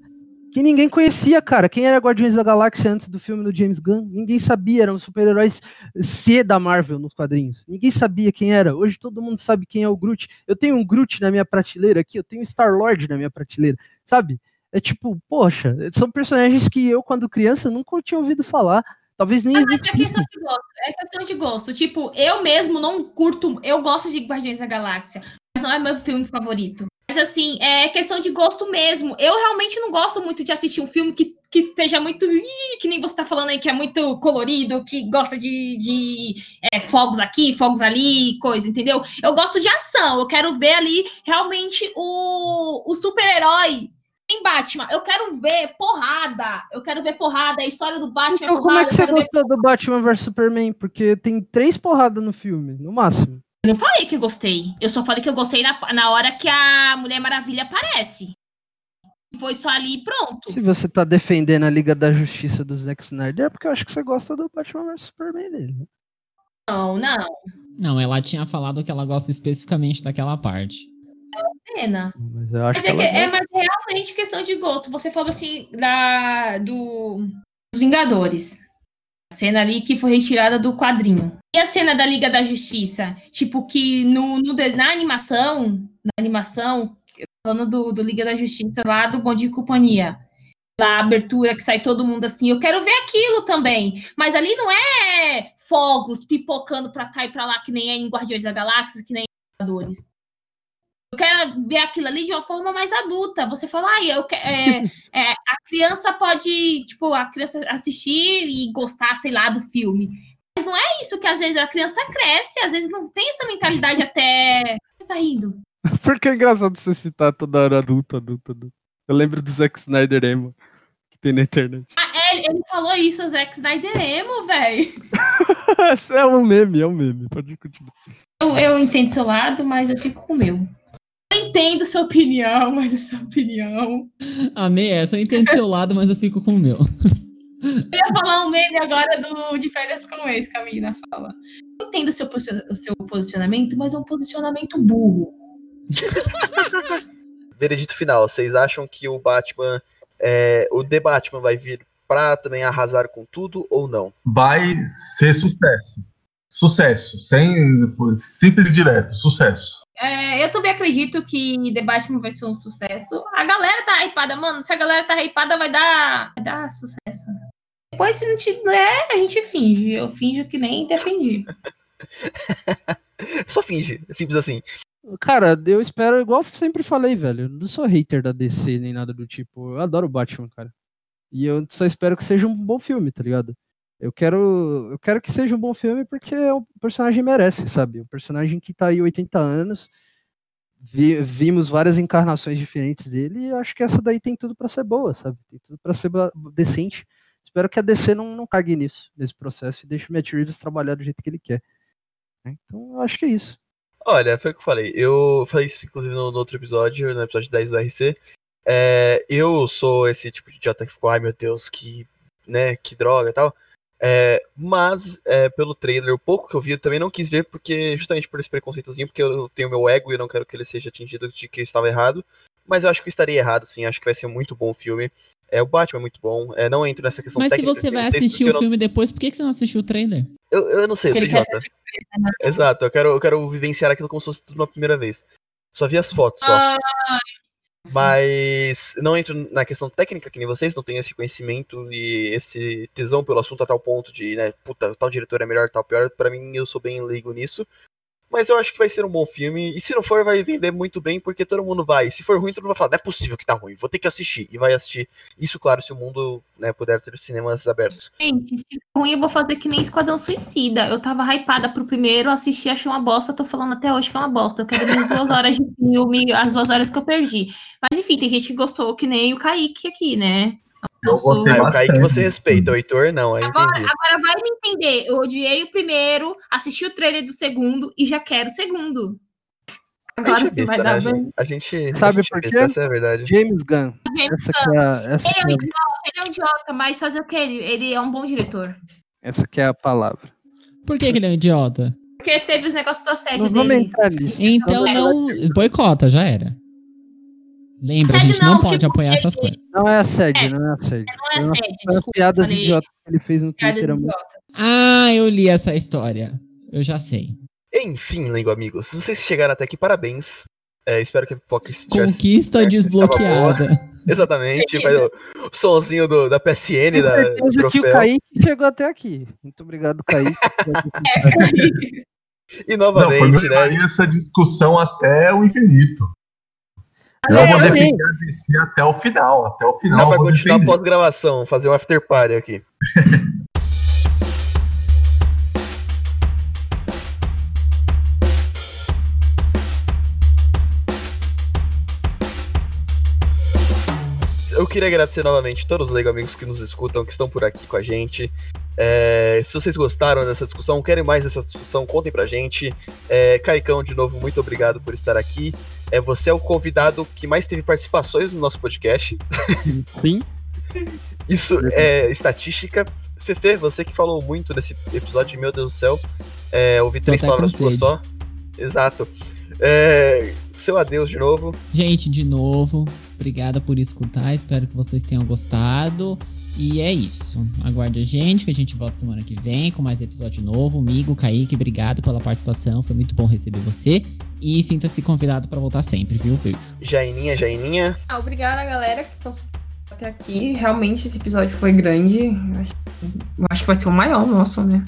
que ninguém conhecia, cara. Quem era Guardiões da Galáxia antes do filme do James Gunn? Ninguém sabia, eram super-heróis C da Marvel nos quadrinhos. Ninguém sabia quem era. Hoje todo mundo sabe quem é o Groot. Eu tenho um Groot na minha prateleira aqui, eu tenho um Star-Lord na minha prateleira, sabe? É tipo, poxa, são personagens que eu, quando criança, nunca tinha ouvido falar. Talvez nem. Ah, mas é questão de gosto. É questão de gosto. Tipo, eu mesmo não curto. Eu gosto de Guardiões da Galáxia, mas não é meu filme favorito. Mas assim, é questão de gosto mesmo. Eu realmente não gosto muito de assistir um filme que, que esteja muito. Ih, que nem você tá falando aí, que é muito colorido, que gosta de, de é, fogos aqui, fogos ali, coisa, entendeu? Eu gosto de ação. Eu quero ver ali realmente o, o super-herói em Batman. Eu quero ver porrada. Eu quero ver porrada. A história do Batman então, é porrada. Como é que você gostou ver... do Batman vs Superman? Porque tem três porradas no filme, no máximo. Eu não falei que eu gostei. Eu só falei que eu gostei na, na hora que a Mulher Maravilha aparece. Foi só ali e pronto. Se você tá defendendo a Liga da Justiça do Zack Snyder, é porque eu acho que você gosta do Batman vs Superman dele. Né? Não, não. Não, ela tinha falado que ela gosta especificamente daquela parte. É cena. Mas, eu acho mas, é, que é, mas é realmente questão de gosto. Você falou assim da, do, dos Vingadores. Cena ali que foi retirada do quadrinho. E a cena da Liga da Justiça? Tipo, que no, no na animação, na animação, falando do, do Liga da Justiça lá do Bom de Companhia. Lá, a abertura que sai todo mundo assim, eu quero ver aquilo também. Mas ali não é fogos pipocando pra cá e pra lá, que nem é em Guardiões da Galáxia, que nem em Vingadores. Eu quero ver aquilo ali de uma forma mais adulta. Você fala, ah, eu que, é, é, a criança pode, tipo, a criança assistir e gostar, sei lá, do filme. Mas não é isso que às vezes a criança cresce, às vezes não tem essa mentalidade [LAUGHS] até. Você tá rindo. Porque é engraçado você citar toda hora adulto, adulto, adulto. Eu lembro do Zack Snyder emo que tem na internet. Ah, é, ele falou isso, o Zack Snyder emo, velho. [LAUGHS] é um meme, é um meme. Pode continuar. Eu, eu entendo seu lado, mas eu fico com o meu. Eu entendo sua opinião, mas é sua opinião. Amei essa, eu entendo seu lado, mas eu fico com o meu. Eu ia falar um meme agora do De Férias com Ex, que a menina fala. Eu entendo o seu, o seu posicionamento, mas é um posicionamento burro. [LAUGHS] Veredito final, vocês acham que o Batman, é, o The Batman vai vir pra também arrasar com tudo ou não? Vai ser sucesso. Sucesso, sem simples e direto, sucesso. É, eu também acredito que The Batman vai ser um sucesso. A galera tá hypada, mano. Se a galera tá hypada, vai dar, vai dar sucesso. Depois, se não tiver, a gente finge. Eu finjo que nem defendi. [LAUGHS] Só finge, simples assim. Cara, eu espero, igual sempre falei, velho. Eu não sou hater da DC nem nada do tipo. Eu adoro o Batman, cara. E eu só espero que seja um bom filme, tá ligado? Eu quero, eu quero que seja um bom filme porque o personagem merece, sabe? O personagem que tá aí 80 anos, vi, vimos várias encarnações diferentes dele e acho que essa daí tem tudo para ser boa, sabe? Tem tudo para ser decente. Espero que a DC não, não cague nisso, nesse processo, e deixe o Matt Reeves trabalhar do jeito que ele quer. Né? Então, eu acho que é isso. Olha, foi o que eu falei. Eu falei isso, inclusive, no, no outro episódio, no episódio 10 do RC. É, eu sou esse tipo de idiota que ficou, ai meu Deus, que, né, que droga e tal. É, mas, é, pelo trailer, o pouco que eu vi, eu também não quis ver, porque justamente por esse preconceitozinho, porque eu tenho meu ego e eu não quero que ele seja atingido de que eu estava errado. Mas eu acho que eu estaria errado, sim. Acho que vai ser um muito bom filme. É, o Batman é muito bom. É, não entro nessa questão Mas técnica, se você vai assistir o não... filme depois, por que você não assistiu o trailer? Eu, eu não sei, eu sou idiota. Né? Exato, eu quero, eu quero vivenciar aquilo como se fosse tudo uma primeira vez. Só vi as fotos, só. Ah, mas não entro na questão técnica, que nem vocês, não tenho esse conhecimento e esse tesão pelo assunto a tal ponto de, né, puta, tal diretor é melhor, tal pior. Para mim, eu sou bem leigo nisso. Mas eu acho que vai ser um bom filme. E se não for, vai vender muito bem, porque todo mundo vai. Se for ruim, todo mundo vai falar, não é possível que tá ruim, vou ter que assistir. E vai assistir. Isso, claro, se o mundo né, puder ter cinemas abertos. Gente, se for ruim, eu vou fazer que nem Esquadrão Suicida. Eu tava hypada pro primeiro, assisti, achei uma bosta, tô falando até hoje que é uma bosta. Eu quero minhas duas horas de filme, as duas horas que eu perdi. Mas enfim, tem gente que gostou, que nem o Kaique aqui, né? Eu gostei ah, o Kaique você respeita, o Heitor não. Agora, agora vai me entender. Eu odiei o primeiro, assisti o trailer do segundo e já quero o segundo. Agora sim vai dar bem. A gente sabe por quê? Essa é a verdade. James Gunn. James essa Gunn. É, essa ele, é um é... idiota, ele é um idiota, mas fazer o quê? Ele, ele é um bom diretor. Essa que é a palavra. Por que, que ele é um idiota? Porque teve os negócios do assédio não dele. Então não boicota, já era. Lembra, assédio a gente não, não pode tipo, apoiar essas coisas. Não é assédio, é, não é assédio. Não é assédio, Foi desculpa, piadas falei. idiotas que ele fez no Twitter. Ah, eu li essa história. Eu já sei. Enfim, Lengo amigos, se vocês chegaram até aqui, parabéns. É, espero que a pipoca Conquista tivesse, desbloqueada. Exatamente, faz o, sonzinho do, da PSN. da, do que o Kaique chegou até aqui. Muito obrigado, Kaique. [LAUGHS] e novamente, Não, né? essa discussão até o infinito. Eu vou defender até o final. Até o final. Não vai continuar pós-gravação, fazer um after party aqui. [LAUGHS] eu queria agradecer novamente todos os Lego amigos que nos escutam, que estão por aqui com a gente. É, se vocês gostaram dessa discussão, querem mais dessa discussão, contem pra gente. É, Caicão, de novo, muito obrigado por estar aqui. É, você é o convidado que mais teve participações no nosso podcast. [LAUGHS] Sim. Isso é estatística. Fefe, você que falou muito nesse episódio, meu Deus do céu. É, ouvi três palavras por só. Exato. É, seu adeus de novo. Gente, de novo, obrigada por escutar. Espero que vocês tenham gostado. E é isso. Aguarde a gente, que a gente volta semana que vem com mais episódio novo. Amigo, Kaique, obrigado pela participação. Foi muito bom receber você. E sinta-se convidado para voltar sempre, viu? Beijo. Jaininha, Jaininha. Ah, obrigada, galera, que passou até aqui. Realmente, esse episódio foi grande. Eu acho que vai ser o maior nosso, né?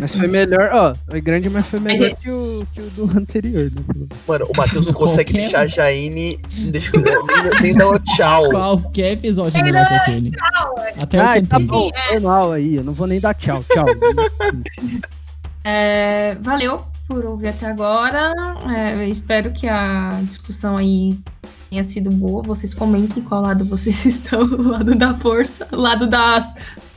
Mas foi melhor, ó, foi grande, mas foi melhor mas que, o, que o do [LAUGHS] anterior. Né? Mano, o Matheus não consegue Qualquer... deixar a Jaine deixa, nem, nem dar o tchau. Qualquer episódio é melhor que aquele. Até ah, o tá bom, é. normal aí, eu não vou nem dar tchau, tchau. [LAUGHS] é, valeu por ouvir até agora. É, espero que a discussão aí tenha sido boa. Vocês comentem qual lado vocês [LAUGHS] estão, o lado da força, o lado da,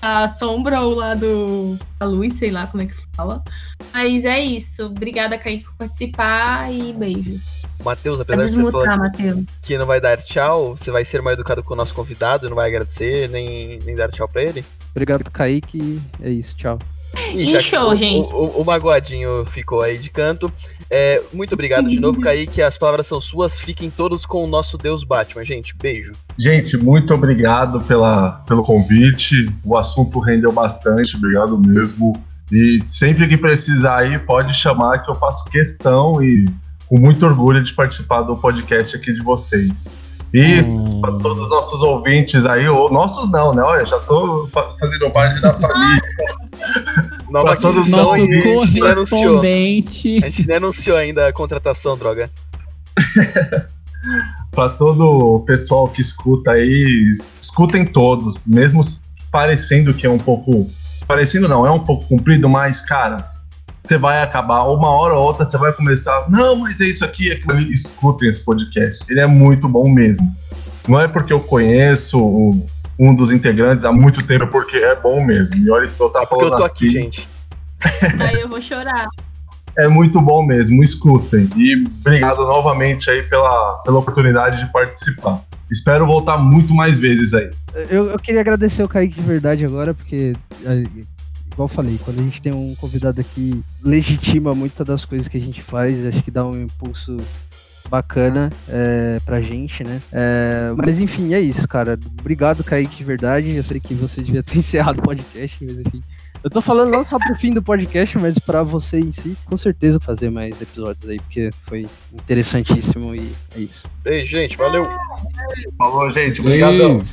da sombra ou o lado da luz, sei lá como é que fala. Mas é isso. Obrigada, Kaique, por participar e beijos. Matheus, apesar de você falar que não vai dar tchau, você vai ser mais educado com o nosso convidado, não vai agradecer, nem, nem dar tchau pra ele? Obrigado, Kaique. É isso, tchau. E, show, o, gente. O, o, o, Magoadinho ficou aí de canto. É, muito obrigado de novo, [LAUGHS] Kaique. As palavras são suas. Fiquem todos com o nosso Deus Batman, gente. Beijo. Gente, muito obrigado pela, pelo convite. O assunto rendeu bastante. Obrigado mesmo. E sempre que precisar aí, pode chamar que eu faço questão e com muito orgulho de participar do podcast aqui de vocês. E hum. para todos os nossos ouvintes aí, ou nossos não, né? Olha, já tô fazendo parte da [LAUGHS] família. [LAUGHS] Nova todos Nosso correspondente. A gente nem anunciou ainda a contratação, droga. [LAUGHS] para todo o pessoal que escuta aí, escutem todos, mesmo parecendo que é um pouco. Parecendo não, é um pouco comprido, mas, cara, você vai acabar, uma hora ou outra você vai começar, não, mas é isso aqui, é que escutem esse podcast. Ele é muito bom mesmo. Não é porque eu conheço um dos integrantes há muito tempo, é porque é bom mesmo. E olha que eu tava é falando eu tô assim. Aqui, gente. Aí eu vou chorar. [LAUGHS] É muito bom mesmo, escutem. E obrigado novamente aí pela, pela oportunidade de participar. Espero voltar muito mais vezes aí. Eu, eu queria agradecer o Kaique de verdade agora, porque igual eu falei, quando a gente tem um convidado aqui, legitima muitas das coisas que a gente faz, acho que dá um impulso bacana é, pra gente, né? É, mas enfim, é isso, cara. Obrigado, Kaique, de verdade. Eu sei que você devia ter [LAUGHS] encerrado o podcast, mas enfim. Eu tô falando não só pro fim do podcast, mas para você em si, com certeza fazer mais episódios aí, porque foi interessantíssimo e é isso. Ei, gente, valeu. Falou, gente. Obrigadão.